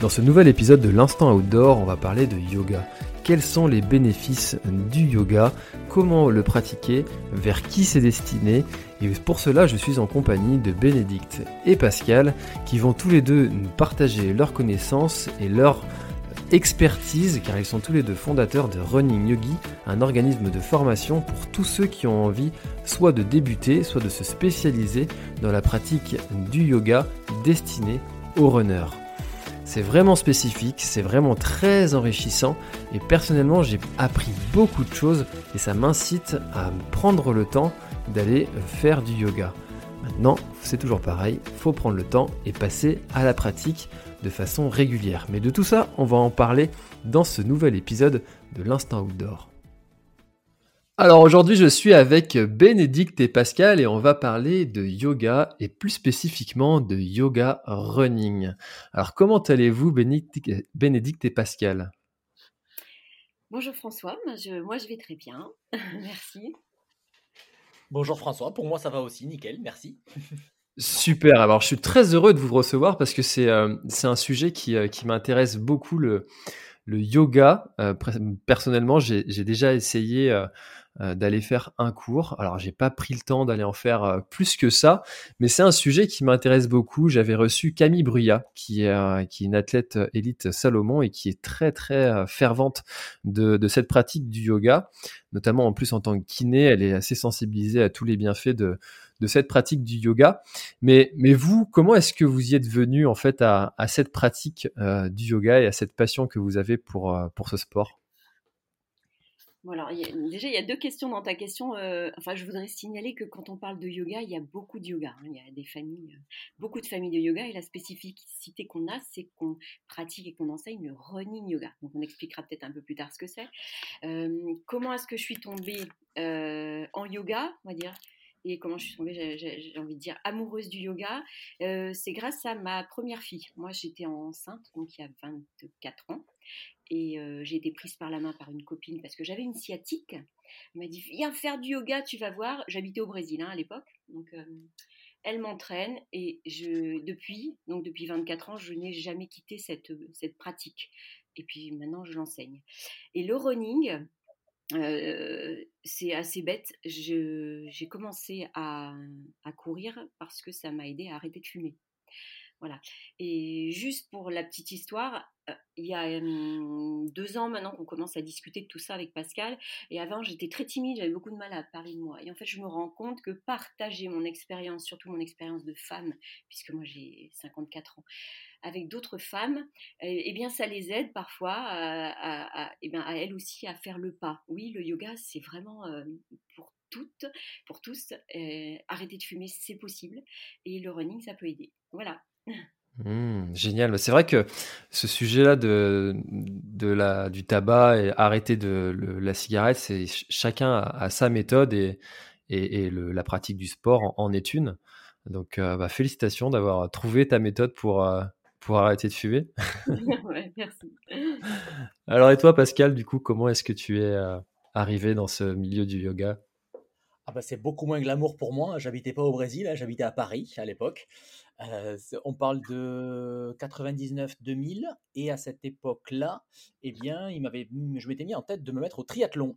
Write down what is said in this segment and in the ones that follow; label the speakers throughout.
Speaker 1: Dans ce nouvel épisode de l'Instant Outdoor, on va parler de yoga. Quels sont les bénéfices du yoga? Comment le pratiquer? Vers qui c'est destiné? Et pour cela, je suis en compagnie de Bénédicte et Pascal qui vont tous les deux nous partager leurs connaissances et leur expertise car ils sont tous les deux fondateurs de Running Yogi, un organisme de formation pour tous ceux qui ont envie soit de débuter, soit de se spécialiser dans la pratique du yoga destiné aux runners. C'est vraiment spécifique, c'est vraiment très enrichissant et personnellement j'ai appris beaucoup de choses et ça m'incite à prendre le temps d'aller faire du yoga. Maintenant, c'est toujours pareil, faut prendre le temps et passer à la pratique de façon régulière. Mais de tout ça, on va en parler dans ce nouvel épisode de l'Instant Outdoor. Alors aujourd'hui, je suis avec Bénédicte et Pascal et on va parler de yoga et plus spécifiquement de yoga running. Alors comment allez-vous Bénédicte et Pascal?
Speaker 2: Bonjour François, moi je vais très bien, merci.
Speaker 3: Bonjour François, pour moi ça va aussi, nickel, merci.
Speaker 1: Super, alors je suis très heureux de vous recevoir parce que c'est euh, un sujet qui, euh, qui m'intéresse beaucoup, le, le yoga. Euh, personnellement, j'ai déjà essayé euh, d'aller faire un cours. Alors j'ai pas pris le temps d'aller en faire euh, plus que ça, mais c'est un sujet qui m'intéresse beaucoup. J'avais reçu Camille Bruyat, qui est, euh, une athlète élite Salomon et qui est très très fervente de cette pratique du yoga, notamment en plus en tant que kiné, elle est assez sensibilisée à tous les bienfaits de, de cette pratique du yoga. Mais, mais vous, comment est-ce que vous y êtes venu en fait à, cette pratique du yoga et à cette passion que vous avez pour, pour ce sport?
Speaker 2: Alors, déjà, il y a deux questions dans ta question. Euh, enfin, je voudrais signaler que quand on parle de yoga, il y a beaucoup de yoga. Hein. il y a des familles, euh, beaucoup de familles de yoga. Et la spécificité qu'on a, c'est qu'on pratique et qu'on enseigne le running yoga. Donc, on expliquera peut-être un peu plus tard ce que c'est. Euh, comment est-ce que je suis tombée en yoga, on va dire et comment je suis tombée, j'ai envie de dire, amoureuse du yoga, c'est grâce à ma première fille. Moi, j'étais enceinte, donc il y a 24 ans, et j'ai été prise par la main par une copine parce que j'avais une sciatique. Elle m'a dit Viens faire du yoga, tu vas voir. J'habitais au Brésil hein, à l'époque. Donc, elle m'entraîne et je, depuis, donc depuis 24 ans, je n'ai jamais quitté cette, cette pratique. Et puis maintenant, je l'enseigne. Et le running, c'est assez bête. J'ai commencé à, à courir parce que ça m'a aidé à arrêter de fumer. Voilà. Et juste pour la petite histoire, il y a deux ans maintenant qu'on commence à discuter de tout ça avec Pascal. Et avant, j'étais très timide, j'avais beaucoup de mal à parler de moi. Et en fait, je me rends compte que partager mon expérience, surtout mon expérience de femme, puisque moi j'ai 54 ans, avec d'autres femmes, eh, eh bien, ça les aide parfois à, eh bien, à elles aussi à faire le pas. Oui, le yoga, c'est vraiment pour toutes, pour tous. arrêter de fumer, c'est possible. Et le running, ça peut aider. Voilà.
Speaker 1: Mmh, génial. C'est vrai que ce sujet-là de, de la, du tabac et arrêter de la cigarette, c'est chacun a, sa méthode et, et, la pratique du sport en, est une. Donc, euh, bah, félicitations d'avoir trouvé ta méthode pour, euh, pour arrêter de fumer.
Speaker 2: ouais, merci.
Speaker 1: Alors, et toi, Pascal, du coup, comment est-ce que tu es euh, arrivé dans ce milieu du yoga?
Speaker 3: Ah bah c'est beaucoup moins glamour pour moi. J'habitais pas au Brésil, hein, j'habitais à Paris à l'époque on parle de 99-2000 et à cette époque-là, eh bien, il m'avait, je m'étais mis en tête de me mettre au triathlon.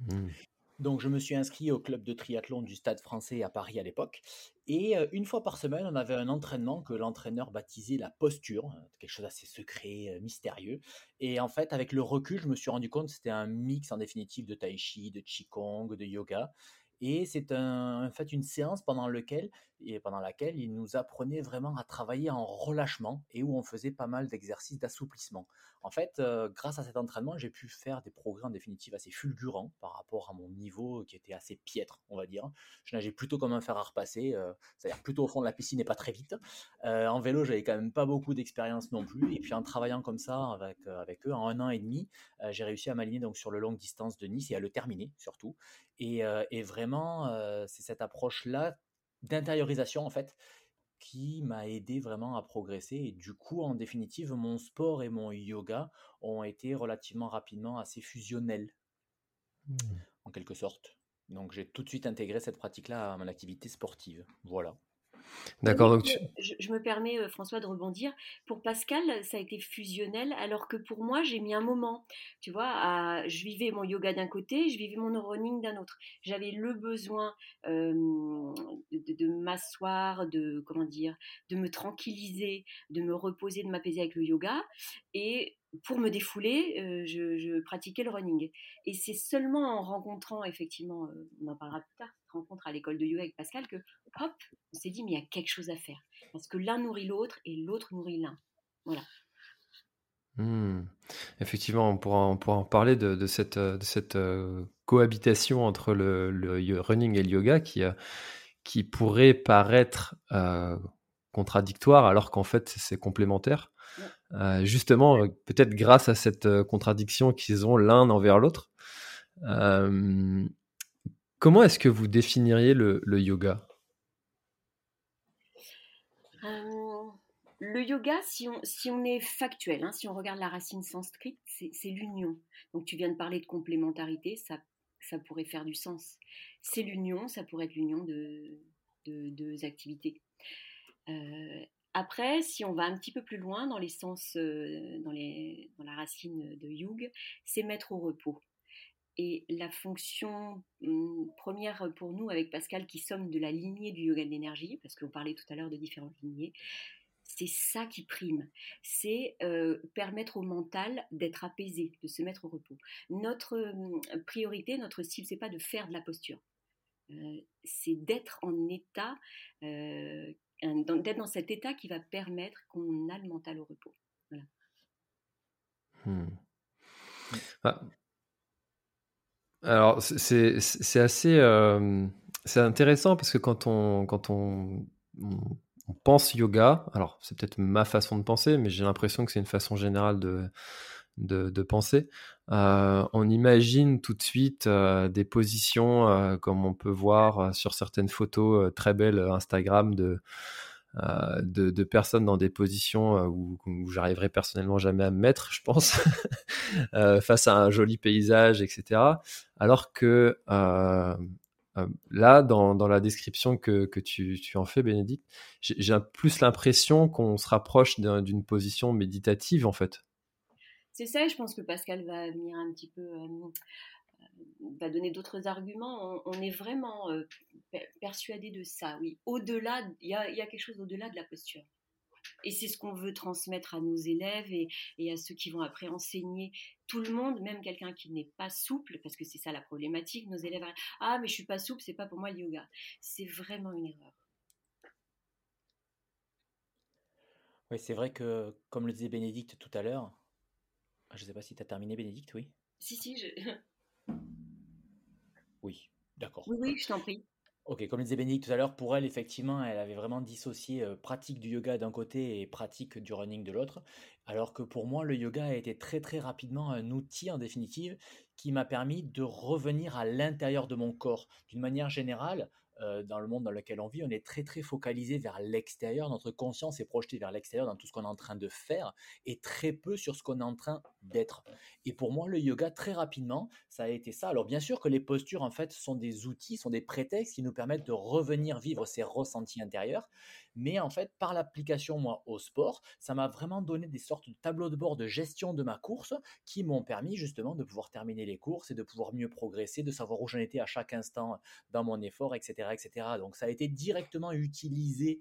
Speaker 3: Mmh. Donc, je me suis inscrit au club de triathlon du Stade français à Paris à l'époque. Et une fois par semaine, on avait un entraînement que l'entraîneur baptisait la posture, hein, quelque chose d'assez secret, mystérieux. Et en fait, avec le recul, je me suis rendu compte que c'était un mix en définitive de tai chi, de qigong, de yoga. Et c'est en fait une séance pendant, lequel, et pendant laquelle il nous apprenait vraiment à travailler en relâchement et où on faisait pas mal d'exercices d'assouplissement. En fait, grâce à cet entraînement, j'ai pu faire des progrès en définitive assez fulgurants par rapport à mon niveau qui était assez piètre, on va dire. Je nageais plutôt comme un fer à repasser, c'est-à-dire plutôt au fond de la piscine et pas très vite. en vélo, j'avais quand même pas beaucoup d'expérience non plus. Et puis en travaillant comme ça avec, avec eux, en un an et demi, j'ai réussi à m'aligner donc sur le longue distance de Nice et à le terminer surtout. Et vraiment, c'est cette approche-là d'intériorisation en fait qui m'a aidé vraiment à progresser. Et du coup, en définitive, mon sport et mon yoga ont été relativement rapidement assez fusionnels, mmh. en quelque sorte. Donc j'ai tout de suite intégré cette pratique-là à mon activité sportive. Voilà.
Speaker 1: D'accord. Donc
Speaker 2: je, me permets, euh, François, de rebondir. Pour Pascal, ça a été fusionnel, alors que pour moi, j'ai mis un moment. Tu vois, je vivais mon yoga d'un côté, je vivais mon running d'un autre. J'avais le besoin de, m'asseoir, de comment dire, de me tranquilliser, de me reposer, de m'apaiser avec le yoga. Et pour me défouler, je, pratiquais le running. Et c'est seulement en rencontrant, effectivement, on en parlera plus tard, rencontre à l'école de yoga avec Pascal, que hop, on s'est dit, mais il y a quelque chose à faire. Parce que l'un nourrit l'autre et l'autre nourrit l'un. Voilà.
Speaker 1: Mmh. Effectivement, on pourra, on pourra en parler de, cette, de cette cohabitation entre le, running et le yoga qui, qui pourrait paraître contradictoire alors qu'en fait c'est complémentaire. justement, peut-être grâce à cette contradiction qu'ils ont l'un envers l'autre. Comment est-ce que vous définiriez le, yoga?
Speaker 2: Le yoga, si on, est factuel, hein, si on regarde la racine sanscrite, c'est l'union. Donc tu viens de parler de complémentarité, ça, pourrait faire du sens. C'est l'union, ça pourrait être l'union de, deux activités. Euh, après, si on va un petit peu plus loin dans les sens, euh, dans, la racine de Yug, c'est mettre au repos. Et la fonction hum, première pour nous, avec Pascal, qui sommes de la lignée du yoga de l'énergie, parce qu'on parlait tout à l'heure de différentes lignées, c'est ça qui prime. C'est euh, permettre au mental d'être apaisé, de se mettre au repos. Notre hum, priorité, notre cible, c'est pas de faire de la posture. Euh, c'est d'être en état, euh, d'être dans cet état qui va permettre qu'on a le mental au repos. Voilà.
Speaker 1: Hmm. Ah. Alors, c'est assez euh, intéressant parce que quand on, quand on, on pense yoga, alors c'est peut-être ma façon de penser, mais j'ai l'impression que c'est une façon générale de, de, penser. Euh, on imagine tout de suite euh, des positions comme on peut voir sur certaines photos très belles Instagram de, de, personnes dans des positions où, où j'arriverai personnellement jamais à me mettre, je pense, face à un joli paysage, etc. Alors que là, dans, dans, la description que, que tu, tu, en fais, Bénédicte, j'ai plus l'impression qu'on se rapproche d'une position méditative, en fait
Speaker 2: c'est ça, je pense que Pascal va venir un petit peu, euh, euh, va donner d'autres arguments. On, est vraiment euh, persuadé de ça, oui. Au-delà, il y a, quelque chose au-delà de la posture. Et c'est ce qu'on veut transmettre à nos élèves et, à ceux qui vont après enseigner tout le monde, même quelqu'un qui n'est pas souple, parce que c'est ça la problématique. Nos élèves, ah mais je suis pas souple, c'est pas pour moi le yoga. C'est vraiment une erreur.
Speaker 3: Oui, c'est vrai que, comme le disait Bénédicte tout à l'heure, je ne sais pas si tu as terminé, Bénédicte, oui?
Speaker 2: Si, si, je...
Speaker 3: Oui, d'accord.
Speaker 2: Oui, oui, je t'en prie.
Speaker 3: Ok, comme le disait Bénédicte tout à l'heure, pour elle, effectivement, elle avait vraiment dissocié euh, pratique du yoga d'un côté et pratique du running de l'autre. Alors que pour moi, le yoga a été très très rapidement un outil en définitive qui m'a permis de revenir à l'intérieur de mon corps. D'une manière générale, euh, dans le monde dans lequel on vit, on est très très focalisé vers l'extérieur. Notre conscience est projetée vers l'extérieur dans tout ce qu'on est en train de faire et très peu sur ce qu'on est en train d'être. Et pour moi, le yoga, très rapidement, ça a été ça. Alors bien sûr que les postures, en fait, sont des outils, sont des prétextes qui nous permettent de revenir vivre ces ressentis intérieurs. Mais en fait, par l'application, moi, au sport, ça m'a vraiment donné des sortes de tableaux de bord de gestion de ma course qui m'ont permis justement de pouvoir terminer les courses et de pouvoir mieux progresser, de savoir où j'en étais à chaque instant dans mon effort, etc. etc. Donc ça a été directement utilisé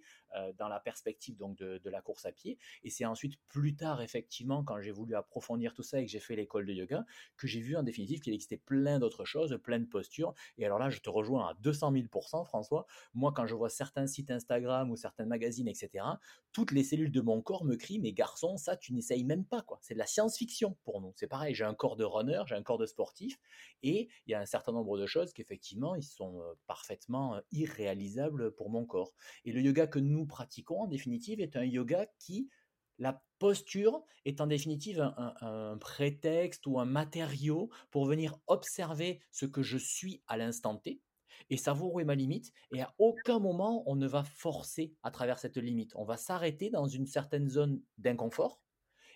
Speaker 3: dans la perspective donc de, la course à pied. Et c'est ensuite plus tard, effectivement, quand j'ai voulu approfondir tout ça et que j'ai fait l'école de yoga, que j'ai vu en définitive qu'il existait plein d'autres choses, plein de postures. Et alors là, je te rejoins à 200 000 François. Moi, quand je vois certains sites Instagram ou certains magazines, etc., toutes les cellules de mon corps me crient, mais garçon, ça, tu n'essayes même pas. quoi. C'est de la science-fiction pour nous. C'est pareil, j'ai un corps de runner, j'ai un corps de sportif, et il y a un certain nombre de choses qu'effectivement, ils sont euh, parfaitement euh, irréalisables pour mon corps. Et le yoga que nous pratiquons, en définitive, est un yoga qui la posture est en définitive un, prétexte ou un matériau pour venir observer ce que je suis à l'instant T et savoir où est ma limite. Et à aucun moment, on ne va forcer à travers cette limite. On va s'arrêter dans une certaine zone d'inconfort.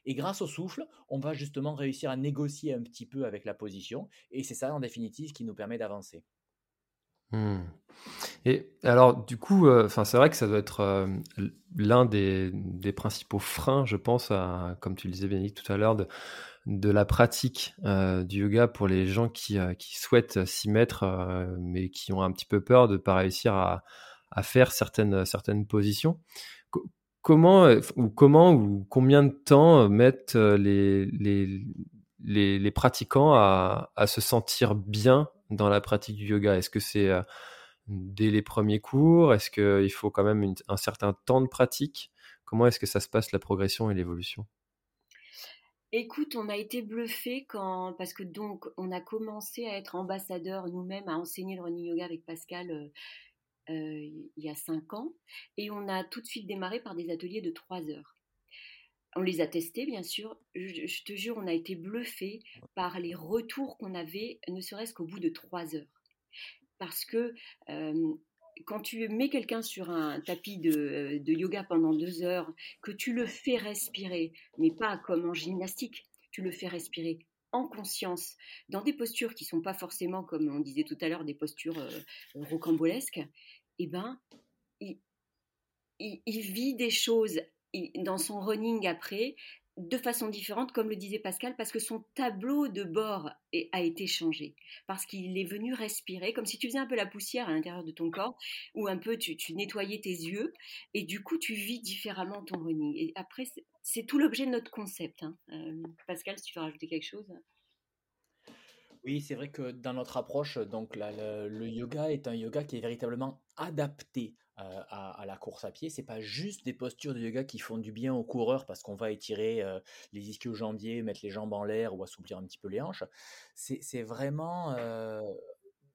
Speaker 3: Et grâce au souffle, on va justement réussir à négocier un petit peu avec la position. Et c'est ça, en définitive, qui nous permet d'avancer.
Speaker 1: Mmh. Et alors, du coup, euh, enfin, c'est vrai que ça doit être euh, l'un des, principaux freins, je pense, comme tu le disais, Bénédicte, tout à l'heure, de, la pratique euh, du yoga pour les gens qui, souhaitent s'y mettre, mais qui ont un petit peu peur de ne pas réussir à, faire certaines, certaines positions. comment, ou combien de temps mettent les, pratiquants à se sentir bien dans la pratique du yoga? Est-ce que c'est euh, dès les premiers cours? Est-ce qu'il faut quand même un certain temps de pratique? Comment est-ce que ça se passe la progression et l'évolution?
Speaker 2: Écoute, on a été bluffé quand parce que donc on a commencé à être ambassadeur nous-mêmes à enseigner le running yoga avec Pascal euh, euh, il y a cinq ans et on a tout de suite démarré par des ateliers de trois heures. On les a testés, bien sûr. Je, te jure, on a été bluffé par les retours qu'on avait, ne serait-ce qu'au bout de trois heures. Parce que quand tu mets quelqu'un sur un tapis de, de, yoga pendant deux heures, que tu le fais respirer, mais pas comme en gymnastique, tu le fais respirer en conscience, dans des postures qui sont pas forcément, comme on disait tout à l'heure, des postures rocambolesques, eh ben, il, vit des choses dans son running après de façon différente, comme le disait Pascal, parce que son tableau de bord a été changé, parce qu'il est venu respirer, comme si tu faisais un peu la poussière à l'intérieur de ton corps, ou un peu tu, nettoyais tes yeux, et du coup tu vis différemment ton running. Et après, c'est tout l'objet de notre concept. Hein. Euh, Pascal, si tu veux rajouter quelque chose
Speaker 3: oui, c'est vrai que dans notre approche, donc le, yoga est un yoga qui est véritablement adapté euh, à, la course à pied. C'est pas juste des postures de yoga qui font du bien aux coureurs parce qu'on va étirer euh, les ischio-jambiers, mettre les jambes en l'air ou assouplir un petit peu les hanches. C'est vraiment euh,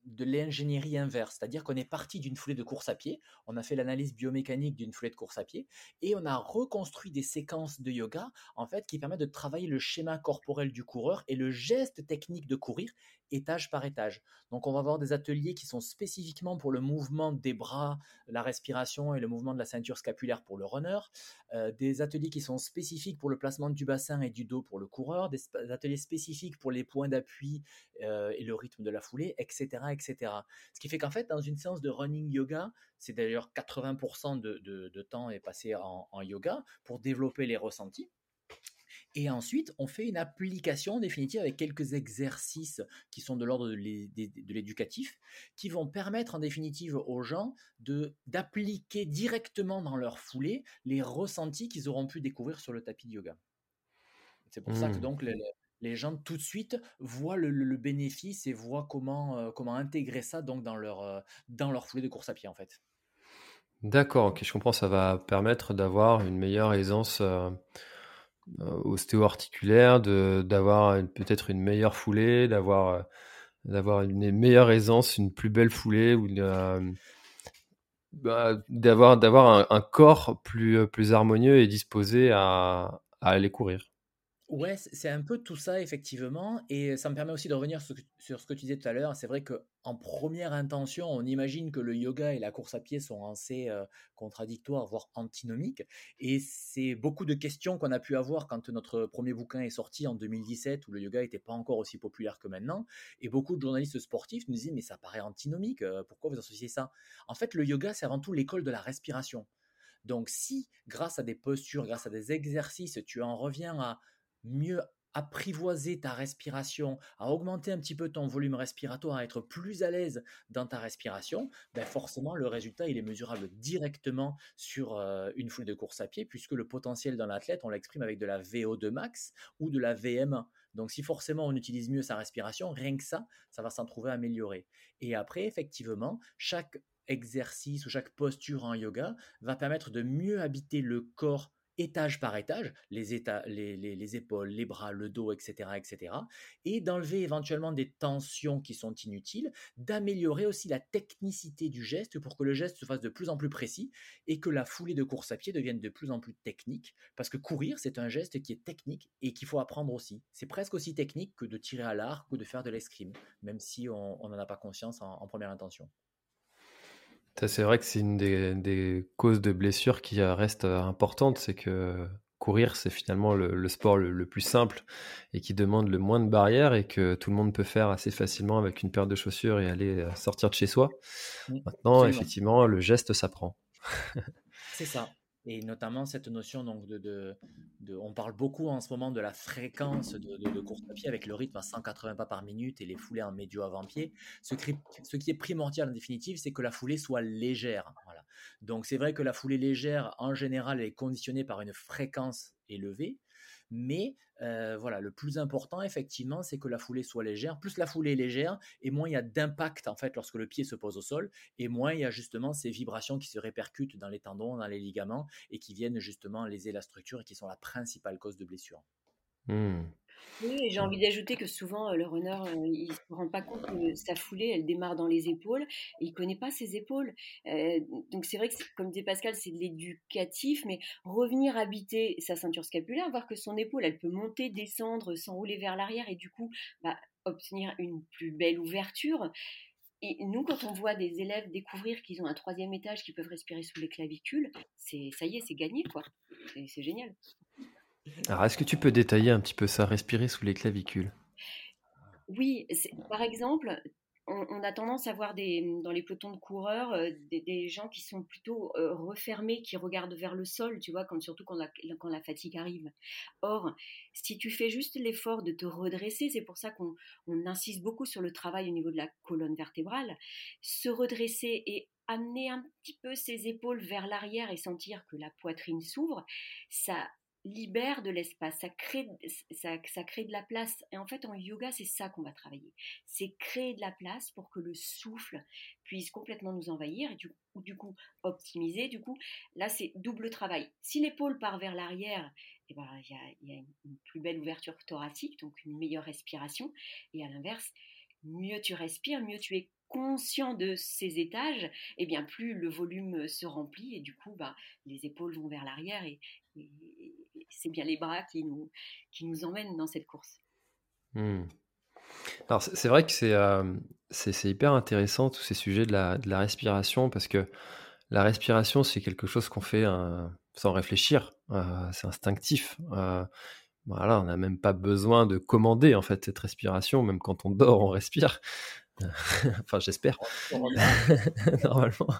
Speaker 3: de l'ingénierie inverse, c'est-à-dire qu'on est parti d'une foulée de course à pied, on a fait l'analyse biomécanique d'une foulée de course à pied et on a reconstruit des séquences de yoga en fait qui permettent de travailler le schéma corporel du coureur et le geste technique de courir étage par étage. Donc on va avoir des ateliers qui sont spécifiquement pour le mouvement des bras, la respiration et le mouvement de la ceinture scapulaire pour le runner, euh, des ateliers qui sont spécifiques pour le placement du bassin et du dos pour le coureur, des, ateliers spécifiques pour les points d'appui euh, et le rythme de la foulée, etc., etc. Ce qui fait qu'en fait, dans une séance de running yoga, c'est d'ailleurs 80% de, temps est passé en yoga pour développer les ressentis. Et ensuite, on fait une application définitive avec quelques exercices qui sont de l'ordre de l'éducatif, qui vont permettre en définitive aux gens de d'appliquer directement dans leur foulée les ressentis qu'ils auront pu découvrir sur le tapis de yoga. C'est pour ça que mmh. donc les, gens tout de suite voient le, bénéfice et voient comment, euh, comment intégrer ça donc dans leur, euh, dans leur foulée de course à pied en fait.
Speaker 1: D'accord, ok, je comprends, ça va permettre d'avoir une meilleure aisance. Euh, ostéo-articulaire, d'avoir peut-être une meilleure foulée, d'avoir euh, d'avoir une meilleure aisance, une plus belle foulée ou euh, bah, d'avoir d'avoir un, corps plus plus harmonieux et disposé à aller courir.
Speaker 3: Ouais, c'est un peu tout ça, effectivement. Et ça me permet aussi de revenir sur, ce que tu disais tout à l'heure. C'est vrai qu'en première intention, on imagine que le yoga et la course à pied sont assez contradictoires, voire antinomiques. Et c'est beaucoup de questions qu'on a pu avoir quand notre premier bouquin est sorti en 2017, où le yoga n'était pas encore aussi populaire que maintenant. Et beaucoup de journalistes sportifs nous disaient, mais ça paraît antinomique, pourquoi vous associez ça? En fait, le yoga, c'est avant tout l'école de la respiration. Donc si, grâce à des postures, grâce à des exercices, tu en reviens à mieux apprivoiser ta respiration, à augmenter un petit peu ton volume respiratoire, à être plus à l'aise dans ta respiration, ben forcément le résultat il est mesurable directement sur une foulée de course à pied puisque le potentiel d'un athlète on l'exprime avec de la VO2 max ou de la VM1. Donc si forcément on utilise mieux sa respiration, rien que ça, ça va s'en trouver amélioré. Et après effectivement, chaque exercice ou chaque posture en yoga va permettre de mieux habiter le corps étage par étage, les, les, épaules, les bras, le dos, etc., etc., et d'enlever éventuellement des tensions qui sont inutiles, d'améliorer aussi la technicité du geste pour que le geste se fasse de plus en plus précis et que la foulée de course à pied devienne de plus en plus technique, parce que courir, c'est un geste qui est technique et qu'il faut apprendre aussi. C'est presque aussi technique que de tirer à l'arc ou de faire de l'escrime, même si on n'en a pas conscience en première intention.
Speaker 1: C'est vrai que c'est une des, causes de blessures qui euh, reste euh, importante, c'est que courir, c'est finalement le, sport le, plus simple et qui demande le moins de barrières et que tout le monde peut faire assez facilement avec une paire de chaussures et aller euh, sortir de chez soi. Maintenant, effectivement, le geste s'apprend.
Speaker 3: c'est ça. Et notamment cette notion donc de, de, on parle beaucoup en ce moment de la fréquence de, de, course à pied avec le rythme à 180 pas par minute et les foulées en médio avant-pied. Ce, ce, qui est primordial en définitive, c'est que la foulée soit légère. Voilà. Donc c'est vrai que la foulée légère, en général, est conditionnée par une fréquence élevée. Mais voilà, le plus important, effectivement, c'est que la foulée soit légère. Plus la foulée est légère, et moins il y a d'impact en fait lorsque le pied se pose au sol, et moins il y a justement ces vibrations qui se répercutent dans les tendons, dans les ligaments, et qui viennent justement léser la structure et qui sont la principale cause de blessure.
Speaker 1: Mmh.
Speaker 2: Oui, j'ai envie d'ajouter que souvent, le runner, il ne se rend pas compte que sa foulée, elle démarre dans les épaules il ne connaît pas ses épaules. donc c'est vrai que, comme disait Pascal, c'est de l'éducatif, mais revenir habiter sa ceinture scapulaire, voir que son épaule, elle peut monter, descendre, s'enrouler vers l'arrière et du coup, bah, obtenir une plus belle ouverture. Et nous, quand on voit des élèves découvrir qu'ils ont un troisième étage, qu'ils peuvent respirer sous les clavicules, ça y est, c'est gagné, quoi. C'est génial.
Speaker 1: Alors, est-ce que tu peux détailler un petit peu ça, respirer sous les clavicules?
Speaker 2: Oui, par exemple, on, a tendance à voir des, dans les pelotons de coureurs euh, des, gens qui sont plutôt euh, refermés, qui regardent vers le sol, tu vois, surtout quand la, quand la fatigue arrive. Or, si tu fais juste l'effort de te redresser, c'est pour ça qu'on insiste beaucoup sur le travail au niveau de la colonne vertébrale, se redresser et amener un petit peu ses épaules vers l'arrière et sentir que la poitrine s'ouvre, ça libère de l'espace, ça crée, ça, crée de la place. Et en fait, en yoga, c'est ça qu'on va travailler. C'est créer de la place pour que le souffle puisse complètement nous envahir et du, du coup optimiser. Du coup, là, c'est double travail. Si l'épaule part vers l'arrière, eh ben, il y, a, une plus belle ouverture thoracique, donc une meilleure respiration. Et à l'inverse, mieux tu respires, mieux tu es conscient de ces étages, et eh bien plus le volume se remplit et du coup bah, les épaules vont vers l'arrière et, c'est bien les bras qui nous, qui nous emmènent dans cette course.
Speaker 1: Hmm. Alors c'est vrai que euh, c'est c'est hyper intéressant tous ces sujets de la, de la respiration parce que la respiration c'est quelque chose qu'on fait euh, sans réfléchir, euh, c'est instinctif. voilà, on n'a même pas besoin de commander en fait cette respiration, même quand on dort on respire. enfin j'espère normalement.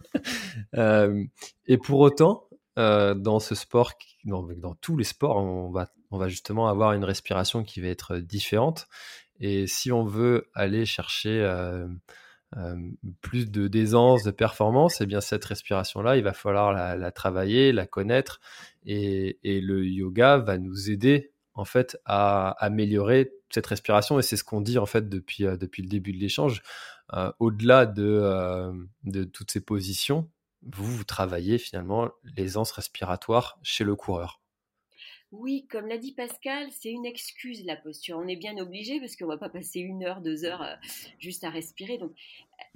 Speaker 1: et pour autant, euh, dans ce sport, dans, tous les sports, on va, justement avoir une respiration qui va être différente. Et si on veut aller chercher euh, euh, plus de d'aisance, de performance, et eh bien cette respiration-là, il va falloir la, travailler, la connaître. Et, le yoga va nous aider en fait à améliorer cette respiration. Et c'est ce qu'on dit en fait depuis, le début de l'échange. Au-delà de, de toutes ces positions, vous, vous travaillez finalement l'aisance respiratoire chez le coureur.
Speaker 2: Oui, comme l'a dit Pascal, c'est une excuse la posture. On est bien obligé parce qu'on va pas passer une heure, deux heures euh, juste à respirer. Donc,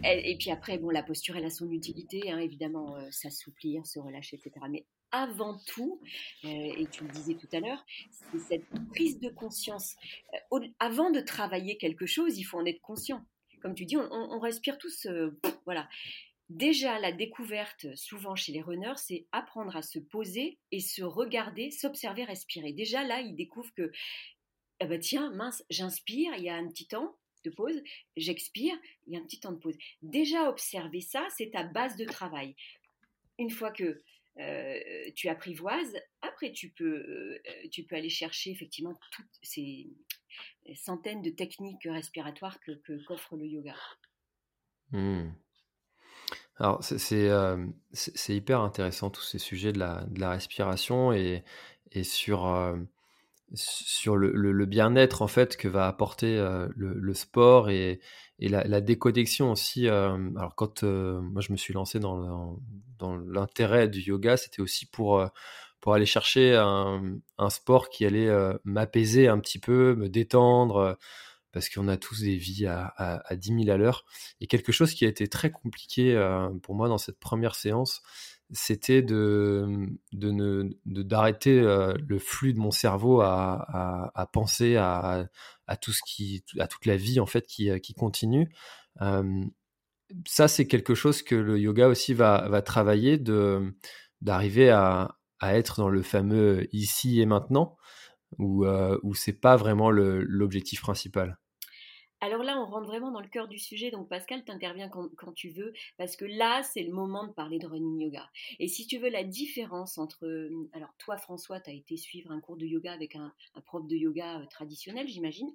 Speaker 2: et puis après, bon, la posture, elle a son utilité, hein, évidemment, euh, s'assouplir, se relâcher, etc. Mais avant tout, euh, et tu le disais tout à l'heure, c'est cette prise de conscience. avant de travailler quelque chose, il faut en être conscient. Comme tu dis, on, on respire tous, voilà. Déjà, la découverte, souvent chez les runners, c'est apprendre à se poser et se regarder, s'observer, respirer. Déjà, là, ils découvrent que, ah bah tiens, mince, j'inspire, il y a un petit temps de pause, j'expire, il y a un petit temps de pause. Déjà, observer ça, c'est ta base de travail. Une fois que euh, tu apprivoises, après tu peux, euh, tu peux aller chercher effectivement toutes ces, centaines de techniques respiratoires que qu'offre le yoga.
Speaker 1: Mmh. Alors, euh, c'est hyper intéressant tous ces sujets de la, de la respiration et, et sur, euh, sur le, le, bien-être en fait que va apporter euh, le, sport et, et la, déconnexion aussi. alors, quand moi je me suis lancé dans, dans l'intérêt du yoga, c'était aussi pour, pour aller chercher un sport qui allait m'apaiser un petit peu, me détendre parce qu'on a tous des vies à, à, 10 000 à l'heure. Et quelque chose qui a été très compliqué euh, pour moi dans cette première séance, c'était de, d'arrêter euh, le flux de mon cerveau à, à penser à, à, tout ce qui, à toute la vie en fait qui, qui continue. Euh, ça, c'est quelque chose que le yoga aussi va, va travailler, d'arriver à, à être dans le fameux ici et maintenant ou, euh, ou c'est pas vraiment l'objectif principal?
Speaker 2: Alors là, on rentre vraiment dans le cœur du sujet. Donc Pascal, t'interviens quand, quand tu veux, parce que là, c'est le moment de parler de running yoga. Et si tu veux la différence entre... Alors toi, François, tu as été suivre un cours de yoga avec un, prof de yoga euh, traditionnel, j'imagine.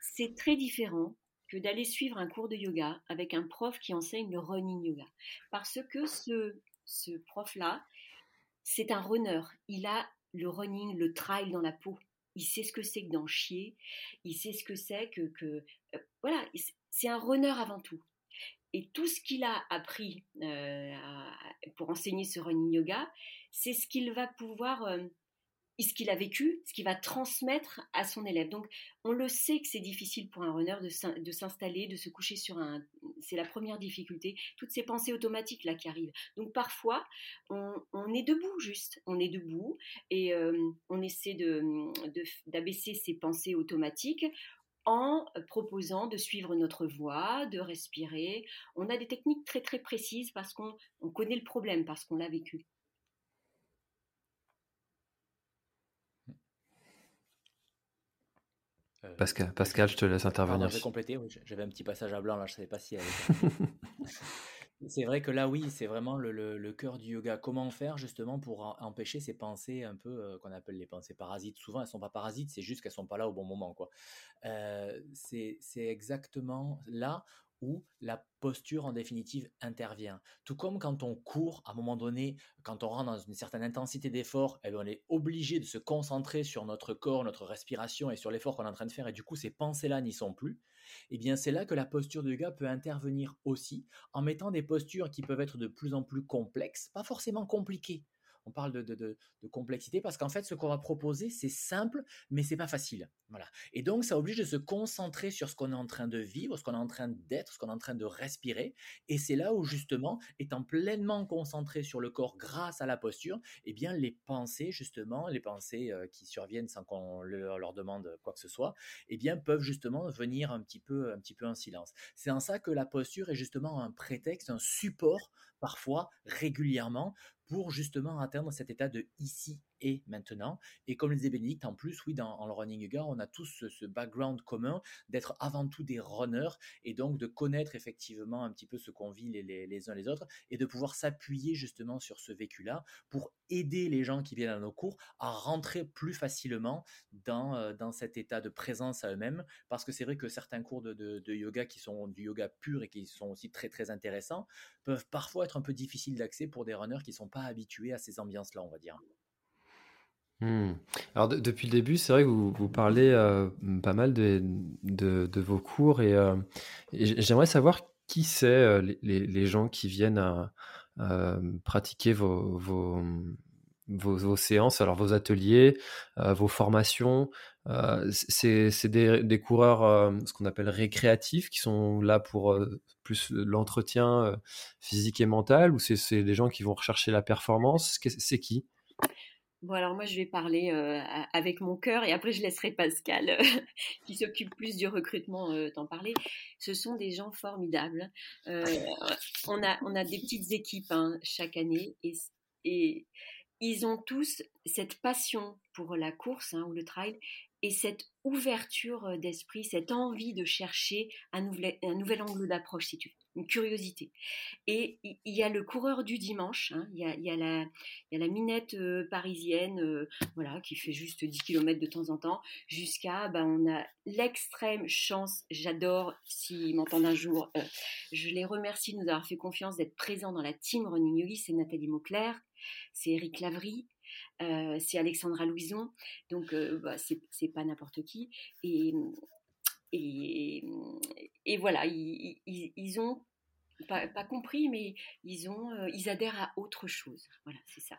Speaker 2: C'est très différent que d'aller suivre un cours de yoga avec un prof qui enseigne le running yoga. Parce que ce, ce prof-là, c'est un runner. Il a le running, le trail dans la peau. Il sait ce que c'est que d'en chier. Il sait ce que c'est que, que euh, voilà, c'est un runner avant tout. Et tout ce qu'il a appris euh, pour enseigner ce running yoga, c'est ce qu'il va pouvoir euh, ce qu'il a vécu, ce qu'il va transmettre à son élève. Donc, on le sait que c'est difficile pour un runner de s'installer, de se coucher sur un. C'est la première difficulté. Toutes ces pensées automatiques là qui arrivent. Donc, parfois, on, est debout juste. On est debout et euh, on essaie d'abaisser de, ces pensées automatiques en proposant de suivre notre voie, de respirer. On a des techniques très très précises parce qu'on connaît le problème, parce qu'on l'a vécu.
Speaker 1: Pascal, Pascal, je te laisse intervenir.
Speaker 3: je vais compléter, j'avais un petit passage à blanc là, je ne savais pas si C'est vrai que là, oui, c'est vraiment le, le, cœur du yoga. Comment faire justement pour empêcher ces pensées un peu euh, qu'on appelle les pensées parasites? Souvent, elles ne sont pas parasites, c'est juste qu'elles ne sont pas là au bon moment. quoi. Euh, c'est exactement là où la posture en définitive intervient. Tout comme quand on court, à un moment donné, quand on rentre dans une certaine intensité d'effort, eh ben, on est obligé de se concentrer sur notre corps, notre respiration et sur l'effort qu'on est en train de faire, et du coup ces pensées-là n'y sont plus. Eh bien c'est là que la posture de yoga peut intervenir aussi, en mettant des postures qui peuvent être de plus en plus complexes, pas forcément compliquées, on parle de, complexité parce qu'en fait, ce qu'on va proposer, c'est simple, mais c'est pas facile. Voilà. Et donc, ça oblige de se concentrer sur ce qu'on est en train de vivre, ce qu'on est en train d'être, ce qu'on est en train de respirer. Et c'est là où, justement, étant pleinement concentré sur le corps grâce à la posture, eh bien, les pensées, justement, les pensées euh, qui surviennent sans qu'on leur, demande quoi que ce soit, eh bien, peuvent justement venir un petit peu, un petit peu en silence. C'est en ça que la posture est justement un prétexte, un support parfois régulièrement pour justement atteindre cet état de ici et maintenant. Et comme le disait Bénédicte, en plus, oui, dans le running yoga, on a tous ce, background commun d'être avant tout des runners et donc de connaître effectivement un petit peu ce qu'on vit les, uns les autres et de pouvoir s'appuyer justement sur ce vécu-là pour aider les gens qui viennent à nos cours à rentrer plus facilement dans, euh, dans cet état de présence à eux-mêmes. Parce que c'est vrai que certains cours de, de, yoga qui sont du yoga pur et qui sont aussi très très intéressants peuvent parfois être un peu difficiles d'accès pour des runners qui ne sont pas habitués à ces ambiances-là, on va dire.
Speaker 1: Hmm. Alors depuis le début, c'est vrai que vous, parlez euh, pas mal de, vos cours et, euh, j'aimerais savoir qui c'est euh, les, gens qui viennent pratiquer vos, séances, alors vos ateliers, vos formations. c'est des, coureurs, ce qu'on appelle récréatifs, qui sont là pour plus l'entretien physique et mental, ou c'est des gens qui vont rechercher la performance? C'est qui?
Speaker 2: Bon, alors moi, je vais parler euh, avec mon cœur et après, je laisserai Pascal, euh, qui s'occupe plus du recrutement, euh, t'en parler. Ce sont des gens formidables. on, a, des petites équipes hein, chaque année et, et, ils ont tous cette passion pour la course hein, ou le trail et cette ouverture d'esprit, cette envie de chercher un nouvel, un nouvel angle d'approche, si une curiosité. Et il y a le coureur du dimanche, hein, il, y a, y a la, y, a la, minette parisienne, voilà, qui fait juste 10 km de temps en temps, jusqu'à, ben, on a l'extrême chance, j'adore, s'ils m'entendent un jour, je les remercie de nous avoir fait confiance, d'être présents dans la team Running Yogi, c'est Nathalie Mauclair, c'est Eric Lavry, euh, c'est Alexandra Louison, donc euh, bah, c'est pas n'importe qui. Et, et, voilà, ils, ont pas, compris, mais ils, ont, euh, ils adhèrent à autre chose. Voilà, c'est ça.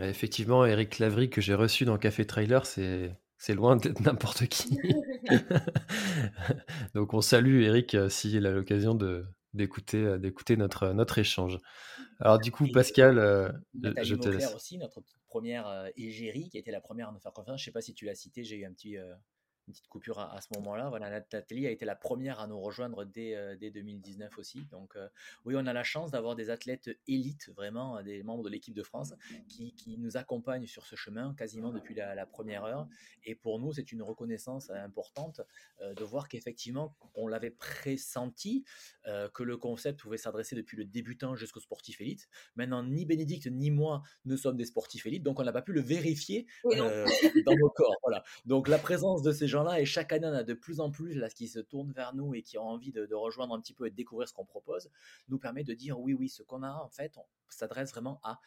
Speaker 1: Effectivement, Eric Lavry, que j'ai reçu dans Café Trailer, c'est. C'est loin d'être n'importe qui. Donc on salue Eric s'il a l'occasion de, d'écouter, d'écouter notre, notre échange. Alors du coup, Pascal, euh, je te laisse.
Speaker 3: aussi, notre première euh, égérie, qui a été la première à nous faire confiance. Je ne sais pas si tu l'as cité, j'ai eu un petit, euh, une petite coupure à, ce moment-là. Voilà, Nathalie a été la première à nous rejoindre dès, dès 2019 aussi. Donc oui, on a la chance d'avoir des athlètes élites, vraiment des membres de l'équipe de France, qui, qui, nous accompagnent sur ce chemin quasiment depuis la, la première heure. Et pour nous, c'est une reconnaissance importante de voir qu'effectivement, on l'avait pressenti, euh, que le concept pouvait s'adresser depuis le débutant jusqu'au sportif élite. Maintenant, ni Bénédicte ni moi ne sommes des sportifs élites, donc on n'a pas pu le vérifier euh, dans nos corps. Voilà. Donc la présence de ces et chaque année on a de plus en plus là, qui se tournent vers nous et qui ont envie de, rejoindre un petit peu et de découvrir ce qu'on propose, nous permet de dire oui, oui, ce qu'on a en fait, on s'adresse vraiment à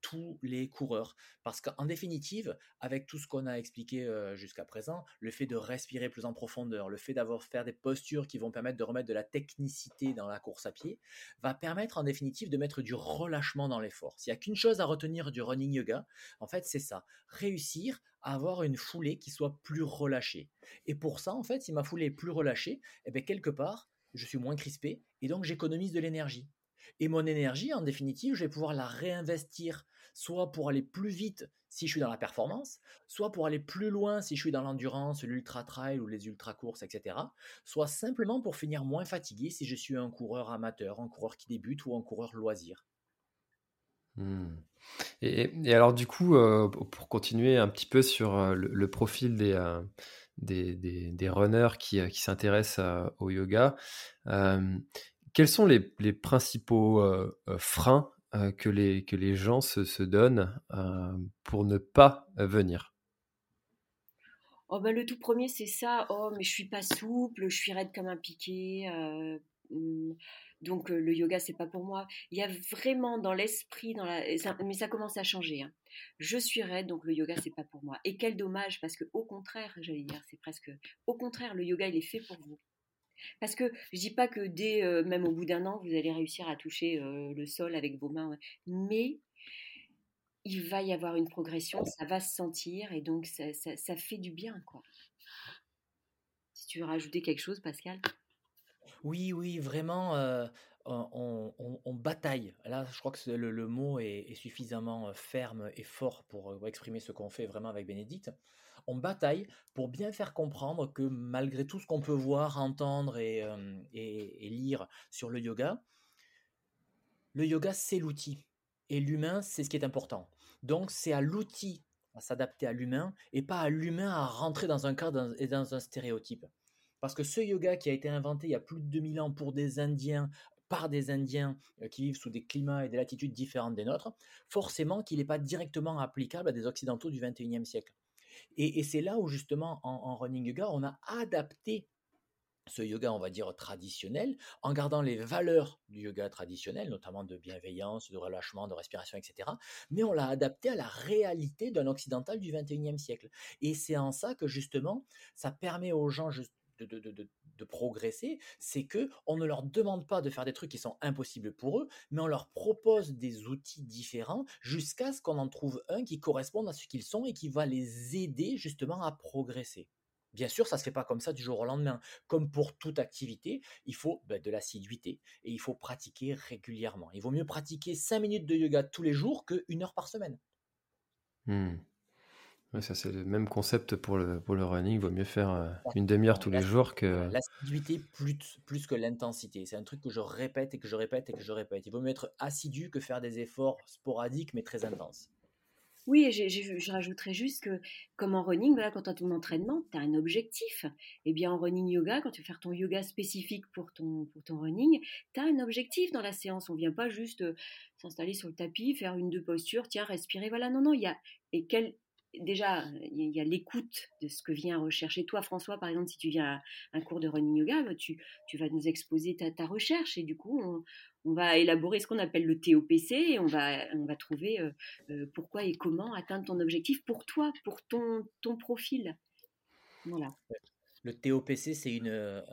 Speaker 3: tous les coureurs. Parce qu'en définitive, avec tout ce qu'on a expliqué jusqu'à présent, le fait de respirer plus en profondeur, le fait d'avoir faire des postures qui vont permettre de remettre de la technicité dans la course à pied, va permettre en définitive de mettre du relâchement dans l'effort. S'il n'y a qu'une chose à retenir du running yoga, en fait, c'est ça. Réussir à avoir une foulée qui soit plus relâchée. Et pour ça, en fait, si ma foulée est plus relâchée, eh bien, quelque part, je suis moins crispé et donc j'économise de l'énergie. Et mon énergie, en définitive, je vais pouvoir la réinvestir, soit pour aller plus vite si je suis dans la performance, soit pour aller plus loin si je suis dans l'endurance, l'ultra trail ou les ultra courses, etc. Soit simplement pour finir moins fatigué si je suis un coureur amateur, un coureur qui débute ou un coureur loisir.
Speaker 1: Mmh. Et, alors du coup, euh, pour continuer un petit peu sur euh, le, profil des, euh, des, des, runners qui, qui s'intéressent au yoga, quels sont les, principaux euh, euh, freins euh, que, les, gens se, donnent pour ne pas venir?
Speaker 2: Oh bah, le tout premier, c'est ça. Oh, mais je suis pas souple, je suis raide comme un piqué. Hmm, donc le yoga, c'est pas pour moi. Il y a vraiment dans l'esprit, dans la... mais ça commence à changer. Hein. Je suis raide, donc le yoga, c'est pas pour moi. Et quel dommage, parce que au contraire, j'allais dire, c'est presque. Au contraire, le yoga, il est fait pour vous. Parce que je dis pas que dès, euh, même au bout d'un an, vous allez réussir à toucher euh, le sol avec vos mains, mais il va y avoir une progression, ça va se sentir et donc ça, fait du bien, quoi. Si tu veux rajouter quelque chose, Pascal?
Speaker 3: Oui, oui, vraiment. Euh, on, bataille. Là, je crois que le, le mot est, est, suffisamment ferme et fort pour exprimer ce qu'on fait vraiment avec Bénédicte on bataille pour bien faire comprendre que malgré tout ce qu'on peut voir, entendre et, lire sur le yoga, le yoga, c'est l'outil. Et l'humain, c'est ce qui est important. Donc, c'est à l'outil à s'adapter à l'humain et pas à l'humain à rentrer dans un cadre et dans un stéréotype. Parce que ce yoga qui a été inventé il y a plus de 2000 ans pour des Indiens, par des Indiens qui vivent sous des climats et des latitudes différentes des nôtres, forcément qu'il n'est pas directement applicable à des Occidentaux du 21e siècle. Et, c'est là où justement en, running yoga, on a adapté ce yoga, on va dire, traditionnel, en gardant les valeurs du yoga traditionnel, notamment de bienveillance, de relâchement, de respiration, etc. Mais on l'a adapté à la réalité d'un occidental du 21e siècle. Et c'est en ça que justement, ça permet aux gens de, progresser, c'est que on ne leur demande pas de faire des trucs qui sont impossibles pour eux, mais on leur propose des outils différents jusqu'à ce qu'on en trouve un qui corresponde à ce qu'ils sont et qui va les aider justement à progresser. Bien sûr, ça ne se fait pas comme ça du jour au lendemain. Comme pour toute activité, il faut ben, de l'assiduité et il faut pratiquer régulièrement. Il vaut mieux pratiquer 5 minutes de yoga tous les jours que une heure par semaine.
Speaker 1: Mmh ça, c'est le même concept pour le, pour le running. Il vaut mieux faire euh, une demi-heure tous les jours que.
Speaker 3: L'assiduité plus, plus que l'intensité. C'est un truc que je répète et que je répète et que je répète. Il vaut mieux être assidu que faire des efforts sporadiques mais très intenses.
Speaker 2: Oui, et je rajouterais juste que, comme en running, voilà, quand tu as ton entraînement, tu as un objectif. Et eh bien, en running yoga, quand tu veux faire ton yoga spécifique pour ton, pour ton running, tu as un objectif dans la séance. On vient pas juste euh, s'installer sur le tapis, faire une, deux postures, tiens, respirer. Voilà, non, non, il y a. Et quel, déjà, il y a l'écoute de ce que vient rechercher. Toi, François, par exemple, si tu viens à un cours de running yoga, bah, tu, vas nous exposer ta, recherche et du coup, on, va élaborer ce qu'on appelle le TOPC et on va, trouver euh, euh, pourquoi et comment atteindre ton objectif pour toi, pour ton, profil. Voilà.
Speaker 3: Le TOPC, c'est un,